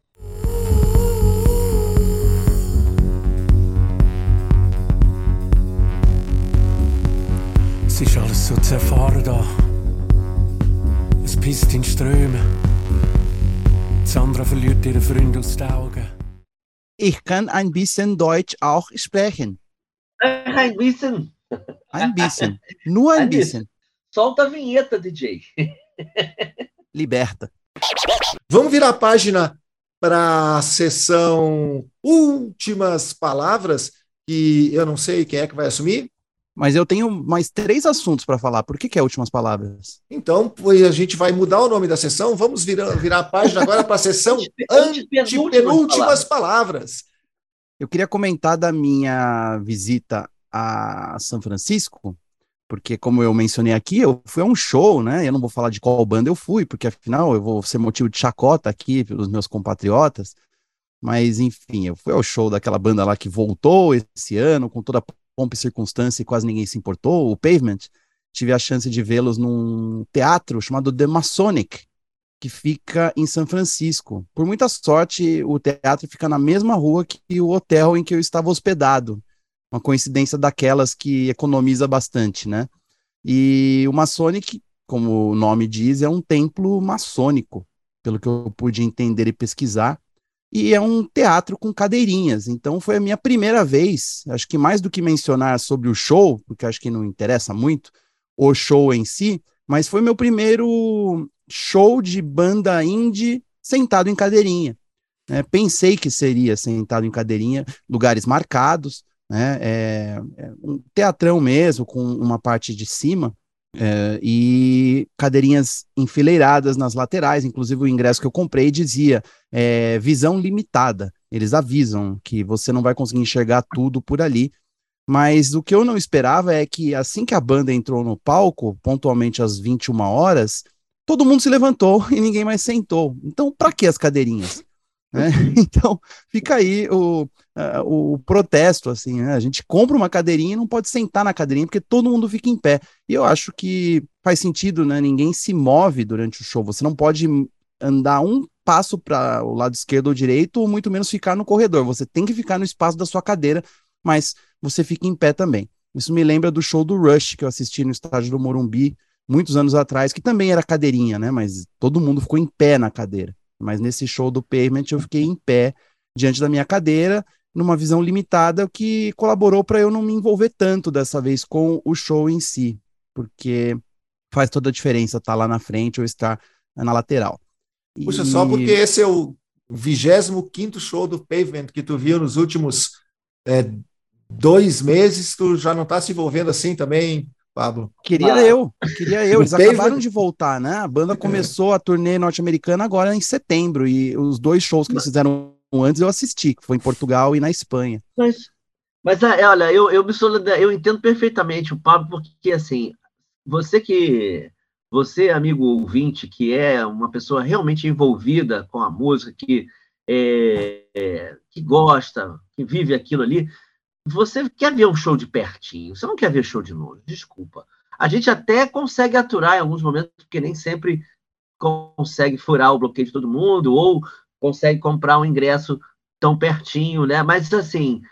Es ist alles so. Es pisst in Strömen. Sandra verliert ihre Freunde aus den Augen. Ich kann ein bisschen Deutsch auch sprechen. Ein bisschen. Ein bisschen. Nur ein Ein bisschen. bisschen. Solta a vinheta, DJ. Liberta. Vamos virar a página para a sessão Últimas Palavras, que eu não sei quem é que vai assumir. Mas eu tenho mais três assuntos para falar. Por que, que é últimas palavras? Então, pois a gente vai mudar o nome da sessão. Vamos virar, virar a página agora para a sessão Antepenúltimas Antepenúltimas Palavras. Eu queria comentar da minha visita a São Francisco, porque como eu mencionei aqui, eu fui a um show, né? Eu não vou falar de qual banda eu fui, porque afinal eu vou ser motivo de chacota aqui pelos meus compatriotas. Mas enfim, eu fui ao show daquela banda lá que voltou esse ano, com toda a pompa e circunstância e quase ninguém se importou, o Pavement. Tive a chance de vê-los num teatro chamado The Masonic, que fica em São Francisco. Por muita sorte, o teatro fica na mesma rua que o hotel em que eu estava hospedado. Uma coincidência daquelas que economiza bastante, né? E o Masonic, como o nome diz, é um templo maçônico, pelo que eu pude entender e pesquisar. E é um teatro com cadeirinhas. Então foi a minha primeira vez, acho que mais do que mencionar sobre o show, porque acho que não interessa muito o show em si, mas foi meu primeiro show de banda indie sentado em cadeirinha. né? pensei que seria sentado em cadeirinha, lugares marcados, né? É, é um teatrão mesmo, com uma parte de cima, é, e cadeirinhas enfileiradas nas laterais. Inclusive, o ingresso que eu comprei dizia é, visão limitada. Eles avisam que você não vai conseguir enxergar tudo por ali. Mas o que eu não esperava é que assim que a banda entrou no palco, pontualmente às 21 horas, todo mundo se levantou e ninguém mais sentou. Então, para que as cadeirinhas? Né? Então, fica aí o, uh, o protesto, assim, né? A gente compra uma cadeirinha e não pode sentar na cadeirinha porque todo mundo fica em pé. E eu acho que faz sentido, né? Ninguém se move durante o show. Você não pode andar um passo para o lado esquerdo ou direito, ou muito menos ficar no corredor. Você tem que ficar no espaço da sua cadeira, mas você fica em pé também. Isso me lembra do show do Rush que eu assisti no estádio do Morumbi muitos anos atrás, que também era cadeirinha, né? Mas todo mundo ficou em pé na cadeira. Mas nesse show do Pavement eu fiquei em pé diante da minha cadeira, numa visão limitada, que colaborou para eu não me envolver tanto dessa vez com o show em si, porque faz toda a diferença estar lá na frente ou estar na lateral. Puxa, só porque esse é o 25 show do Pavement que tu viu nos últimos é, dois meses, tu já não está se envolvendo assim também, Pablo? Queria Ah. eu, queria eu. Eles acabaram de voltar, né? A banda começou a turnê norte-americana agora em setembro, e os dois shows que eles fizeram antes eu assisti, que foi em Portugal e na Espanha. Mas, mas ah, olha, eu, eu me solidar, eu entendo perfeitamente o Pablo, porque assim, você que você, amigo ouvinte, que é uma pessoa realmente envolvida com a música, que, é, é, que gosta, que vive aquilo ali, você quer ver um show de pertinho, você não quer ver show de longe, desculpa. A gente até consegue aturar em alguns momentos, porque nem sempre consegue furar o bloqueio de todo mundo, ou consegue comprar um ingresso tão pertinho, né? Mas assim,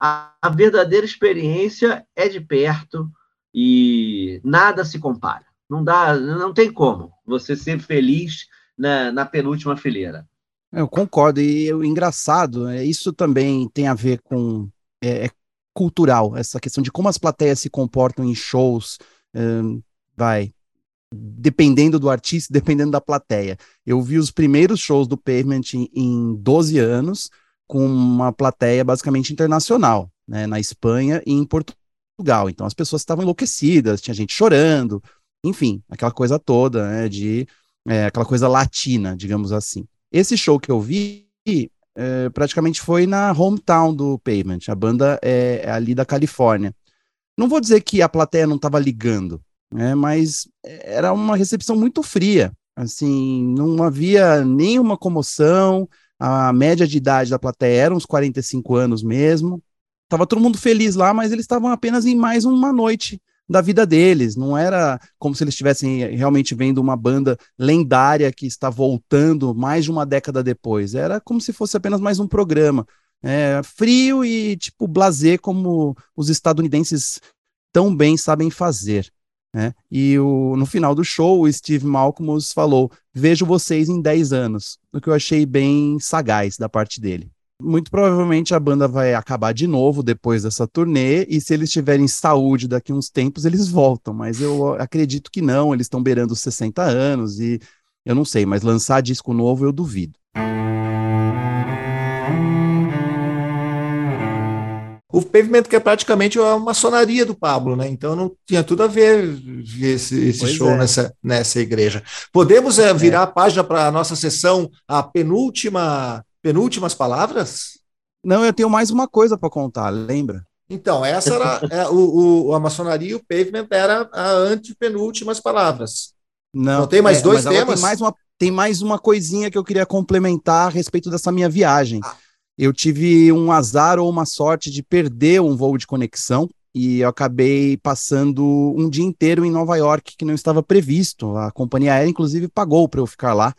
a, a verdadeira experiência é de perto e nada se compara. Não dá, não tem como você ser feliz na, na penúltima fileira. Eu concordo, e o engraçado, é, isso também tem a ver com é, é cultural, essa questão de como as plateias se comportam em shows, hum, vai, dependendo do artista, dependendo da plateia. Eu vi os primeiros shows do Pavement em, em 12 anos, com uma plateia basicamente internacional, né, na Espanha e em Portugal. Então as pessoas estavam enlouquecidas, tinha gente chorando, enfim, aquela coisa toda, né, de é, aquela coisa latina, digamos assim. Esse show que eu vi é, praticamente foi na hometown do Pavement. A banda é, é ali da Califórnia. Não vou dizer que a plateia não estava ligando, né, mas era uma recepção muito fria. Assim, não havia nenhuma comoção, a média de idade da plateia era uns 45 anos mesmo. Tava todo mundo feliz lá, mas eles estavam apenas em mais uma noite da vida deles. Não era como se eles estivessem realmente vendo uma banda lendária que está voltando mais de uma década depois. Era como se fosse apenas mais um programa. É, frio e tipo blazer como os estadunidenses tão bem sabem fazer. Né? E o, no final do show, o Steve Malcolm falou: Vejo vocês em 10 anos, o que eu achei bem sagaz da parte dele. Muito provavelmente a banda vai acabar de novo depois dessa turnê, e se eles tiverem saúde daqui uns tempos, eles voltam, mas eu acredito que não, eles estão beirando os 60 anos, e eu não sei, mas lançar disco novo eu duvido. O Pavement que é praticamente a maçonaria do Pablo, né? Então não tinha tudo a ver esse, esse show é. nessa, nessa igreja. Podemos é, virar é. a página para a nossa sessão, a penúltima, penúltimas palavras? Não, eu tenho mais uma coisa para contar, lembra? Então, essa era é, o, o, a maçonaria e o pavement era a antepenúltimas palavras. Não, não tem mais é, dois temas? Tem mais, uma, tem mais uma coisinha que eu queria complementar a respeito dessa minha viagem. Ah eu tive um azar ou uma sorte de perder um voo de conexão e eu acabei passando um dia inteiro em Nova York que não estava previsto. A companhia aérea, inclusive, pagou para eu ficar lá,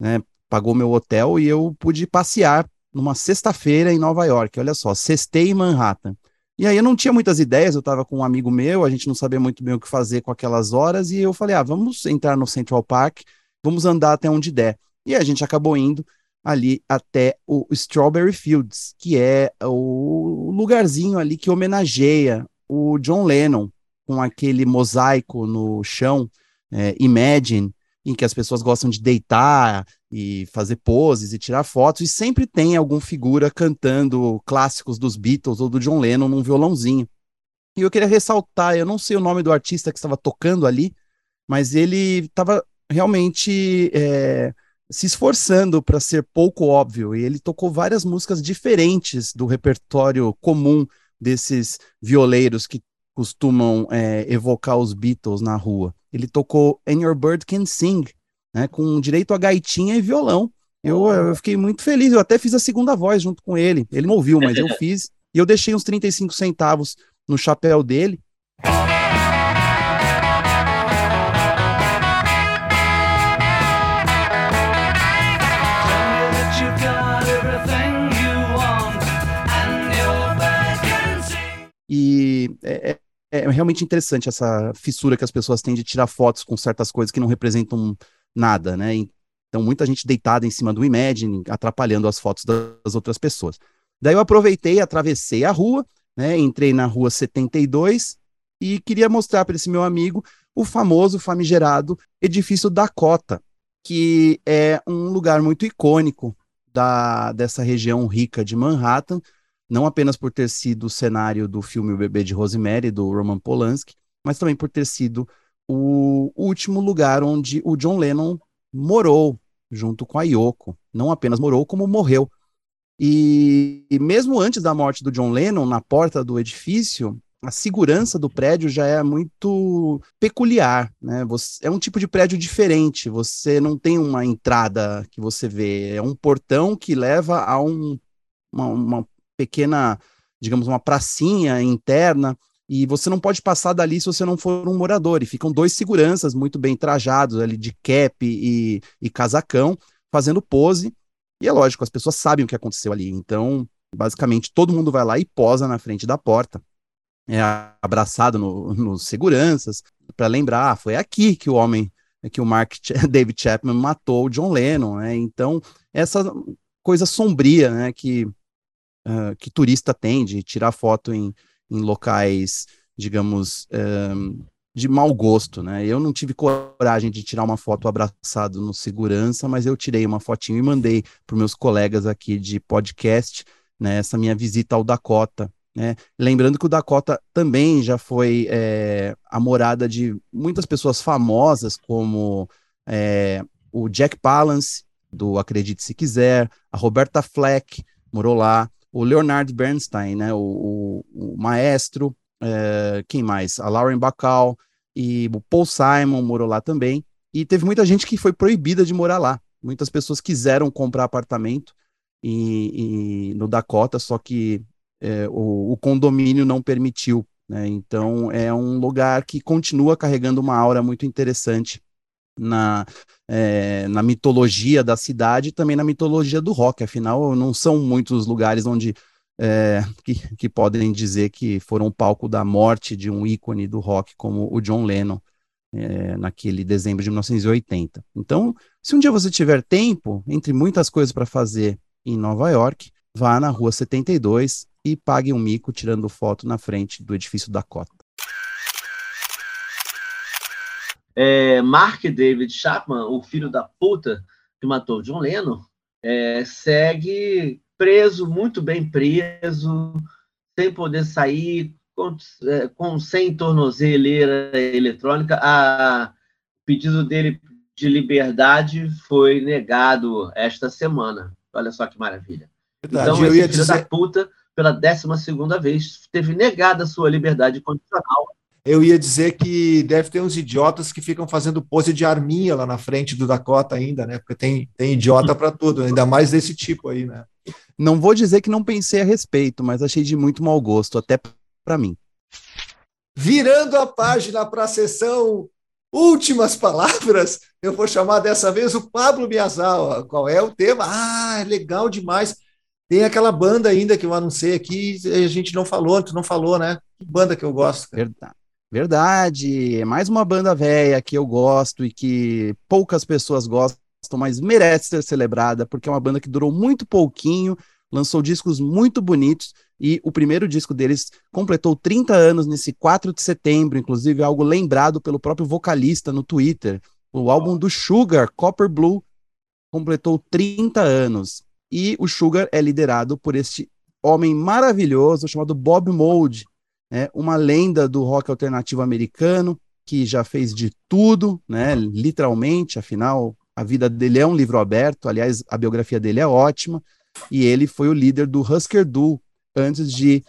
né? Pagou meu hotel e eu pude passear numa sexta-feira em Nova York. Olha só, sextei em Manhattan. E aí eu não tinha muitas ideias, eu estava com um amigo meu, a gente não sabia muito bem o que fazer com aquelas horas, e eu falei, ah, vamos entrar no Central Park, vamos andar até onde der. E a gente acabou indo, ali até o Strawberry Fields, que é o lugarzinho ali que homenageia o John Lennon, com aquele mosaico no chão, é, Imagine, em que as pessoas gostam de deitar e fazer poses e tirar fotos, e sempre tem alguma figura cantando clássicos dos Beatles ou do John Lennon num violãozinho. E eu queria ressaltar, eu não sei o nome do artista que estava tocando ali, mas ele estava realmente é, se esforçando para ser pouco óbvio, e ele tocou várias músicas diferentes do repertório comum desses violeiros que costumam é, evocar os Beatles na rua. Ele tocou And Your Bird Can Sing, né, com direito a gaitinha e violão. Eu, eu, fiquei muito feliz, eu até fiz a segunda voz junto com ele. Ele não ouviu, mas eu fiz. E eu deixei uns 35 centavos no chapéu dele. E é, é, é, realmente interessante essa fissura que as pessoas têm de tirar fotos com certas coisas que não representam nada, né? Então, muita gente deitada em cima do Imagine, atrapalhando as fotos das outras pessoas. Daí eu aproveitei, atravessei a rua, né? Entrei na rua 72 e queria mostrar para esse meu amigo o famoso, famigerado edifício Dakota, que é um lugar muito icônico da, dessa região rica de Manhattan, não apenas por ter sido o cenário do filme O Bebê de Rosemary, do Roman Polanski, mas também por ter sido o último lugar onde o John Lennon morou, junto com a Yoko. Não apenas morou, como morreu. E, e mesmo antes da morte do John Lennon, na porta do edifício, a segurança do prédio já é muito peculiar, né? Você, é um tipo de prédio diferente. Você não tem uma entrada que você vê, é um portão que leva a um, uma, uma pequena, digamos, uma pracinha interna, e você não pode passar dali se você não for um morador. E ficam dois seguranças muito bem trajados ali de cap e, e casacão, fazendo pose. E é lógico, as pessoas sabem o que aconteceu ali. Então, basicamente, todo mundo vai lá e posa na frente da porta. É abraçado nos no seguranças, para lembrar, ah, foi aqui que o homem, que o Mark David Chapman matou o John Lennon, né? Então, essa coisa sombria, né, que uh, que turista tem de tirar foto em, em locais, digamos, um, de mau gosto, né? Eu não tive coragem de tirar uma foto abraçado no segurança, mas eu tirei uma fotinho e mandei para meus colegas aqui de podcast, né? Essa minha visita ao Dakota, né? Lembrando que o Dakota também já foi é, a morada de muitas pessoas famosas, como é, o Jack Palance, do Acredite Se Quiser, a Roberta Fleck morou lá, o Leonard Bernstein, né, o, o, o maestro, é, quem mais? A Lauren Bacall e o Paul Simon morou lá também, e teve muita gente que foi proibida de morar lá. Muitas pessoas quiseram comprar apartamento e, e no Dakota, só que é, o, o, condomínio não permitiu. Né? Então é um lugar que continua carregando uma aura muito interessante na, é, na mitologia da cidade e também na mitologia do rock. Afinal, não são muitos lugares onde é, que, que, podem dizer que foram palco da morte de um ícone do rock como o John Lennon. É, naquele dezembro de 1980. Então, se um dia você tiver tempo, entre muitas coisas para fazer em Nova York, vá na rua 72 e pague um mico tirando foto na frente do edifício Dakota. É, Mark David Chapman, o filho da puta que matou John Lennon, é, segue preso, muito bem preso, sem poder sair, com, é, com sem tornozeleira eletrônica. A o pedido dele de liberdade foi negado esta semana. Olha só que maravilha. Verdade, então, esse filho dizer... da puta, pela décima segunda vez, teve negada a sua liberdade condicional. Eu ia dizer que deve ter uns idiotas que ficam fazendo pose de arminha lá na frente do Dakota ainda, né? Porque tem, tem idiota para tudo, ainda mais desse tipo aí, né? Não vou dizer que não pensei a respeito, mas achei de muito mau gosto, até para mim. Virando a página para a sessão Últimas Palavras, eu vou chamar dessa vez o Pablo Miazal. Qual é o tema? Ah, legal demais. Tem aquela banda ainda que eu anunciei aqui, a gente não falou, tu não falou, né? Que banda que eu gosto. Cara. Verdade. Verdade. É mais uma banda velha que eu gosto e que poucas pessoas gostam, mas merece ser celebrada, porque é uma banda que durou muito pouquinho, lançou discos muito bonitos e o primeiro disco deles completou 30 anos nesse 4 de setembro, inclusive algo lembrado pelo próprio vocalista no Twitter. O álbum do Sugar, Copper Blue, completou 30 anos. E o Sugar é liderado por este homem maravilhoso chamado Bob Mould, né, uma lenda do rock alternativo americano que já fez de tudo, né, literalmente, afinal, a vida dele é um livro aberto, aliás, a biografia dele é ótima, e ele foi o líder do Husker Du antes de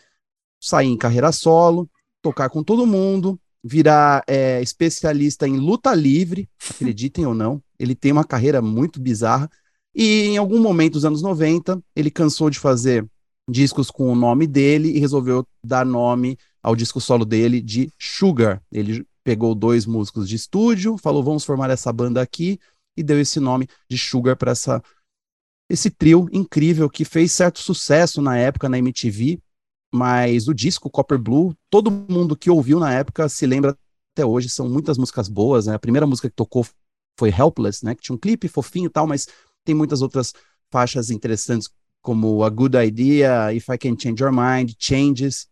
sair em carreira solo, tocar com todo mundo, virar é, especialista em luta livre, acreditem ou não, ele tem uma carreira muito bizarra, e em algum momento dos anos 90, ele cansou de fazer discos com o nome dele e resolveu dar nome ao disco solo dele de Sugar. Ele pegou dois músicos de estúdio, falou: vamos formar essa banda aqui, e deu esse nome de Sugar para essa esse trio incrível que fez certo sucesso na época na MTV, mas o disco Copper Blue, todo mundo que ouviu na época se lembra até hoje, são muitas músicas boas, né? A primeira música que tocou foi Helpless, né, que tinha um clipe fofinho e tal, mas tem muitas outras faixas interessantes, como A Good Idea, If I Can Change Your Mind, Changes.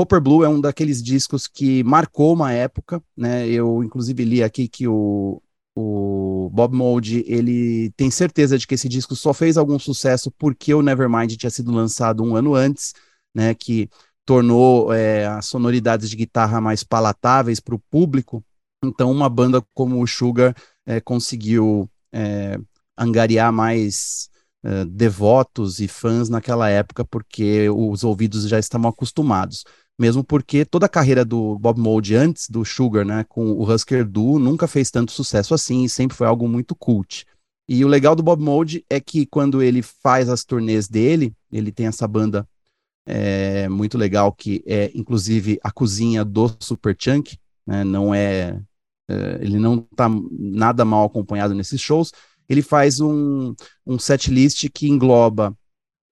Copper Blue é um daqueles discos que marcou uma época, né? Eu inclusive li aqui que o, o Bob Mould, ele tem certeza de que esse disco só fez algum sucesso porque o Nevermind tinha sido lançado um ano antes, né, que tornou é, as sonoridades de guitarra mais palatáveis para o público. Então, uma banda como o Sugar é, conseguiu é, angariar mais é, devotos e fãs naquela época, porque os ouvidos já estavam acostumados mesmo porque toda a carreira do Bob Mould antes do Sugar, né, com o Husker Du, nunca fez tanto sucesso assim, sempre foi algo muito cult. E o legal do Bob Mould é que quando ele faz as turnês dele, ele tem essa banda é, muito legal que é inclusive a cozinha do Super Chunk, né, não é, é ele não está nada mal acompanhado nesses shows. Ele faz um, um set list que engloba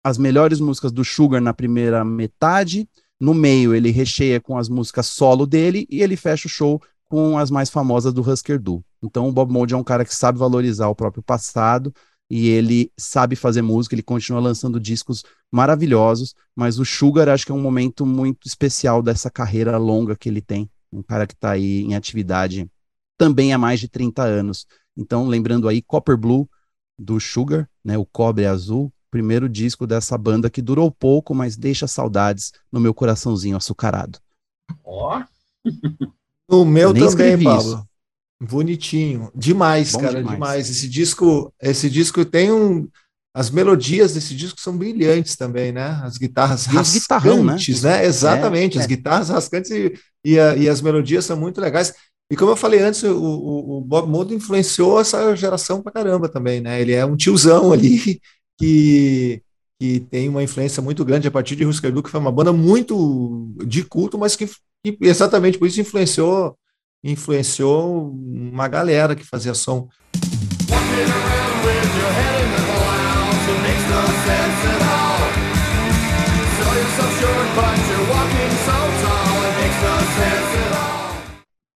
as melhores músicas do Sugar na primeira metade, no meio, ele recheia com as músicas solo dele e ele fecha o show com as mais famosas do Husker Du. Então, o Bob Mould é um cara que sabe valorizar o próprio passado e ele sabe fazer música, ele continua lançando discos maravilhosos, mas o Sugar acho que é um momento muito especial dessa carreira longa que ele tem. Um cara que está aí em atividade também há mais de 30 anos. Então, lembrando aí, Copper Blue, do Sugar, né, o Cobre Azul, primeiro disco dessa banda que durou pouco, mas deixa saudades no meu coraçãozinho açucarado. Ó, O meu Eu nem também, Pablo. isso. Bonitinho. Demais, Bom cara, demais. demais. Esse disco, esse disco tem um. As melodias desse disco são brilhantes também, né? As guitarras E os guitarrão, né? rascantes, né? Exatamente, É, as é. guitarras rascantes e, e, a- e as melodias são muito legais. E como eu falei antes, o, o, o Bob Mould influenciou essa geração pra caramba também, né? Ele é um tiozão ali que, que tem uma influência muito grande a partir de Husker Du, que foi uma banda muito de culto, mas que, que exatamente por isso influenciou influenciou uma galera que fazia som.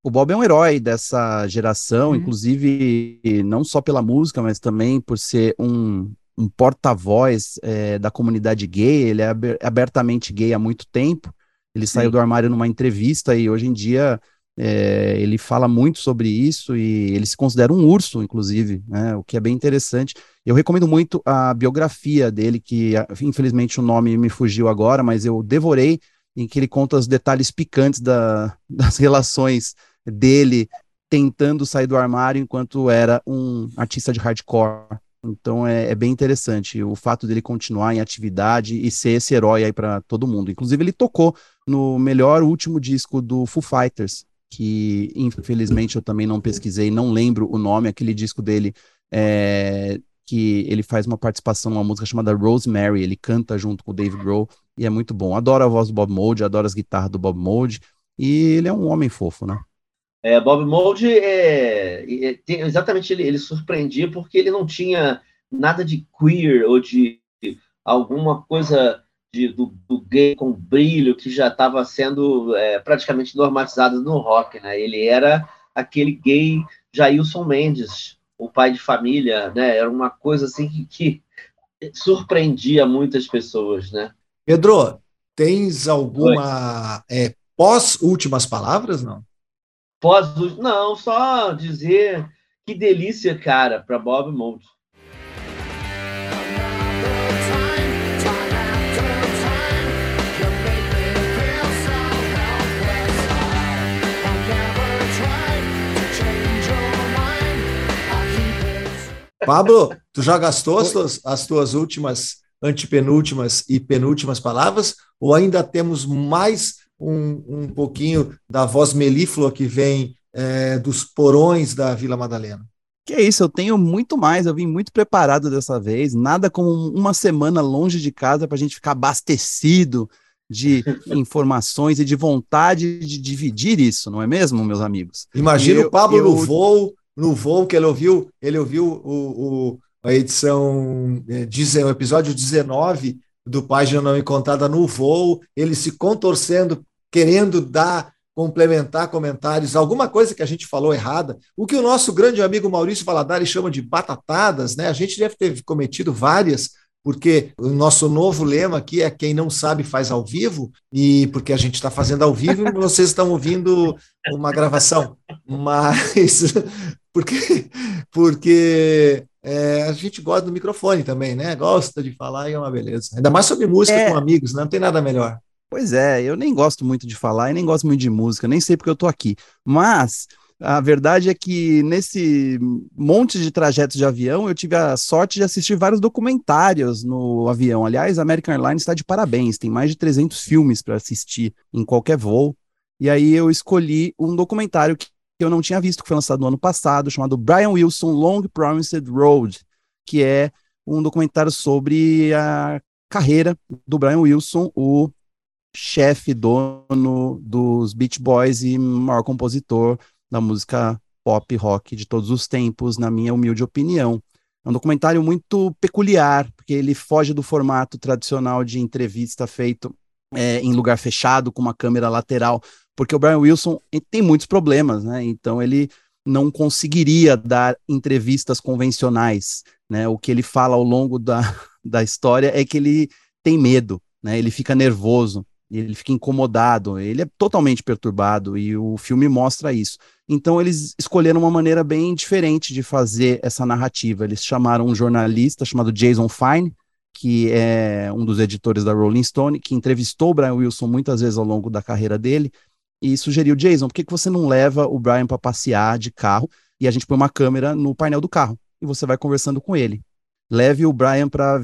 O Bob é um herói dessa geração, Uhum. inclusive não só pela música, mas também por ser um, um porta-voz eh, da comunidade gay. Ele é aber- abertamente gay há muito tempo. Ele saiu do armário numa entrevista e hoje em dia eh, ele fala muito sobre isso e ele se considera um urso, inclusive, né, o que é bem interessante. Eu recomendo muito a biografia dele, que infelizmente o nome me fugiu agora, mas eu devorei, em que ele conta os detalhes picantes da- das relações dele tentando sair do armário enquanto era um artista de hardcore. Então é, é bem interessante o fato dele continuar em atividade e ser esse herói aí para todo mundo. Inclusive, ele tocou no melhor último disco do Foo Fighters, que infelizmente eu também não pesquisei, não lembro o nome, aquele disco dele é, que ele faz uma participação numa música chamada Rosemary, ele canta junto com o Dave Grohl e é muito bom. Adoro a voz do Bob Mould, adoro as guitarras do Bob Mould e ele é um homem fofo, né? É, Bob Mould é, é- tem- exatamente ele, ele surpreendia porque ele não tinha nada de queer ou de alguma coisa de, do, do gay com brilho que já estava sendo é, praticamente normatizado no rock, né? Ele era aquele gay Jailson Mendes, o pai de família, né? Era uma coisa assim que, que surpreendia muitas pessoas, né? Pedro, tens alguma é, pós-últimas palavras, não? Pós, não, só dizer que delícia, cara, para Bob Mould. Pablo, tu já gastou as tuas, as tuas últimas, antepenúltimas e penúltimas palavras? Ou ainda temos mais um, um pouquinho da voz melíflua que vem é, dos porões da Vila Madalena? Que é isso, eu tenho muito mais, eu vim muito preparado dessa vez, nada como uma semana longe de casa para a gente ficar abastecido de informações e de vontade de dividir isso, não é mesmo, meus amigos? Imagina Eu- o Pablo eu- no voo, no voo que ele ouviu, ele ouviu o, o- a edição, é, o episódio 19 do Página Não Encontrada no voo, ele se contorcendo, querendo dar, complementar comentários, alguma coisa que a gente falou errada, o que o nosso grande amigo Maurício Valadares chama de batatadas, né? A gente deve ter cometido várias, porque o nosso novo lema aqui é quem não sabe faz ao vivo, e porque a gente está fazendo ao vivo e vocês estão ouvindo uma gravação, mas porque, porque é, a gente gosta do microfone também, né? Gosta de falar e é uma beleza. Ainda mais sobre música É. com amigos, né? Não tem nada melhor. Pois é, eu nem gosto muito de falar e nem gosto muito de música, nem sei porque eu tô aqui. Mas a verdade é que nesse monte de trajetos de avião, eu tive a sorte de assistir vários documentários no avião. Aliás, a American Airlines está de parabéns, tem mais de 300 filmes para assistir em qualquer voo. E aí eu escolhi um documentário que eu não tinha visto, que foi lançado no ano passado, chamado Brian Wilson Long Promised Road, que é um documentário sobre a carreira do Brian Wilson, o chefe, dono dos Beach Boys e maior compositor da música pop rock de todos os tempos, na minha humilde opinião. É um documentário muito peculiar, porque ele foge do formato tradicional de entrevista feito é, em lugar fechado, com uma câmera lateral, porque o Brian Wilson tem muitos problemas, né? Então ele não conseguiria dar entrevistas convencionais, né? O que ele fala ao longo da, da história é que ele tem medo, né? Ele fica nervoso. Ele fica incomodado, ele é totalmente perturbado e o filme mostra isso. Então eles escolheram uma maneira bem diferente de fazer essa narrativa. Eles chamaram um jornalista chamado Jason Fine, que é um dos editores da Rolling Stone, que entrevistou o Brian Wilson muitas vezes ao longo da carreira dele e sugeriu, Jason, por que, que você não leva o Brian para passear de carro e a gente põe uma câmera no painel do carro e você vai conversando com ele. Leve o Brian para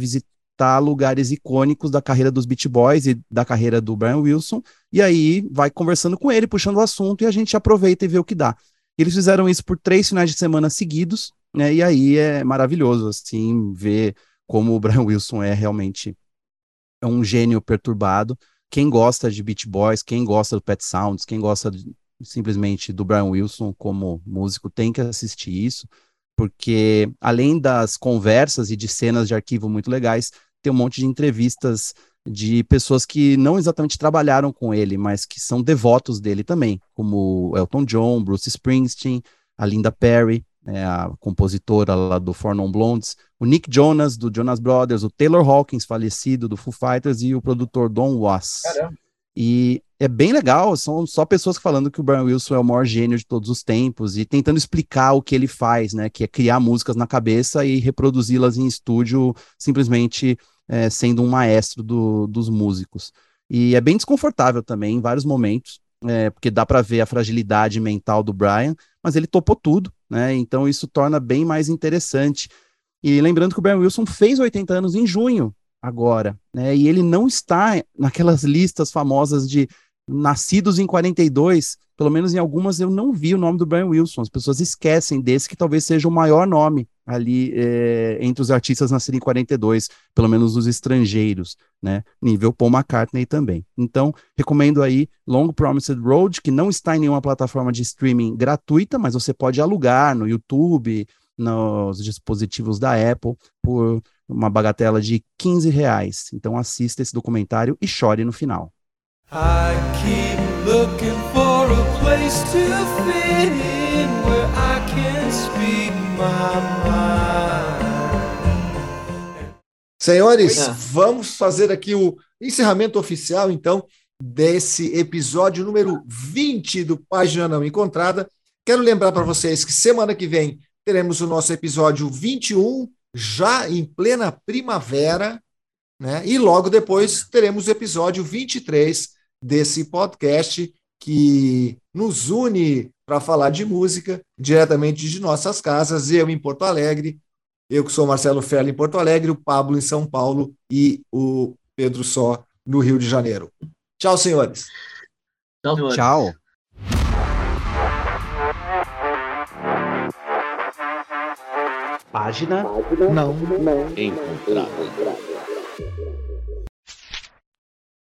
visitar lugares icônicos da carreira dos Beach Boys e da carreira do Brian Wilson, e aí vai conversando com ele, puxando o assunto, e a gente aproveita e vê o que dá. Eles fizeram isso por três finais de semana seguidos, né? E aí é maravilhoso, assim, ver como o Brian Wilson é realmente é um gênio perturbado. Quem gosta de Beach Boys, quem gosta do Pet Sounds, quem gosta de, simplesmente do Brian Wilson como músico tem que assistir isso, porque além das conversas e de cenas de arquivo muito legais, tem um monte de entrevistas de pessoas que não exatamente trabalharam com ele, mas que são devotos dele também, como Elton John, Bruce Springsteen, a Linda Perry, né, a compositora lá do Four Non Blondes, o Nick Jonas, do Jonas Brothers, o Taylor Hawkins, falecido, do Foo Fighters, e o produtor Don Was. Caramba. E é bem legal, são só pessoas falando que o Brian Wilson é o maior gênio de todos os tempos e tentando explicar o que ele faz, né? Que é criar músicas na cabeça e reproduzi-las em estúdio, simplesmente é, sendo um maestro do, dos músicos. E é bem desconfortável também em vários momentos, é, porque dá para ver a fragilidade mental do Brian, mas ele topou tudo, né? Então isso torna bem mais interessante. E lembrando que o Brian Wilson fez 80 anos em junho agora, né? E ele não está naquelas listas famosas de nascidos em 42, pelo menos em algumas eu não vi o nome do Brian Wilson. As pessoas esquecem desse que talvez seja o maior nome ali é, entre os artistas nascidos em 42, pelo menos os estrangeiros, né? Nível Paul McCartney também. Então, recomendo aí Long Promised Road, que não está em nenhuma plataforma de streaming gratuita, mas você pode alugar no YouTube, nos dispositivos da Apple, por uma bagatela de 15 reais. Então assista esse documentário e chore no final. I keep looking for a place to fit in where I can speak my mind. Senhores, é. vamos fazer aqui o encerramento oficial, então, desse episódio número 20 do Página Não Encontrada. Quero lembrar para vocês que semana que vem teremos o nosso episódio 21, já em plena primavera, né? E logo depois teremos o episódio 23 desse podcast que nos une para falar de música diretamente de nossas casas, eu em Porto Alegre, eu que sou Marcelo Ferli em Porto Alegre, o Pablo em São Paulo e o Pedro Só no Rio de Janeiro. Tchau, senhores. Tchau. Senhores. Tchau. Página, não, não encontrada.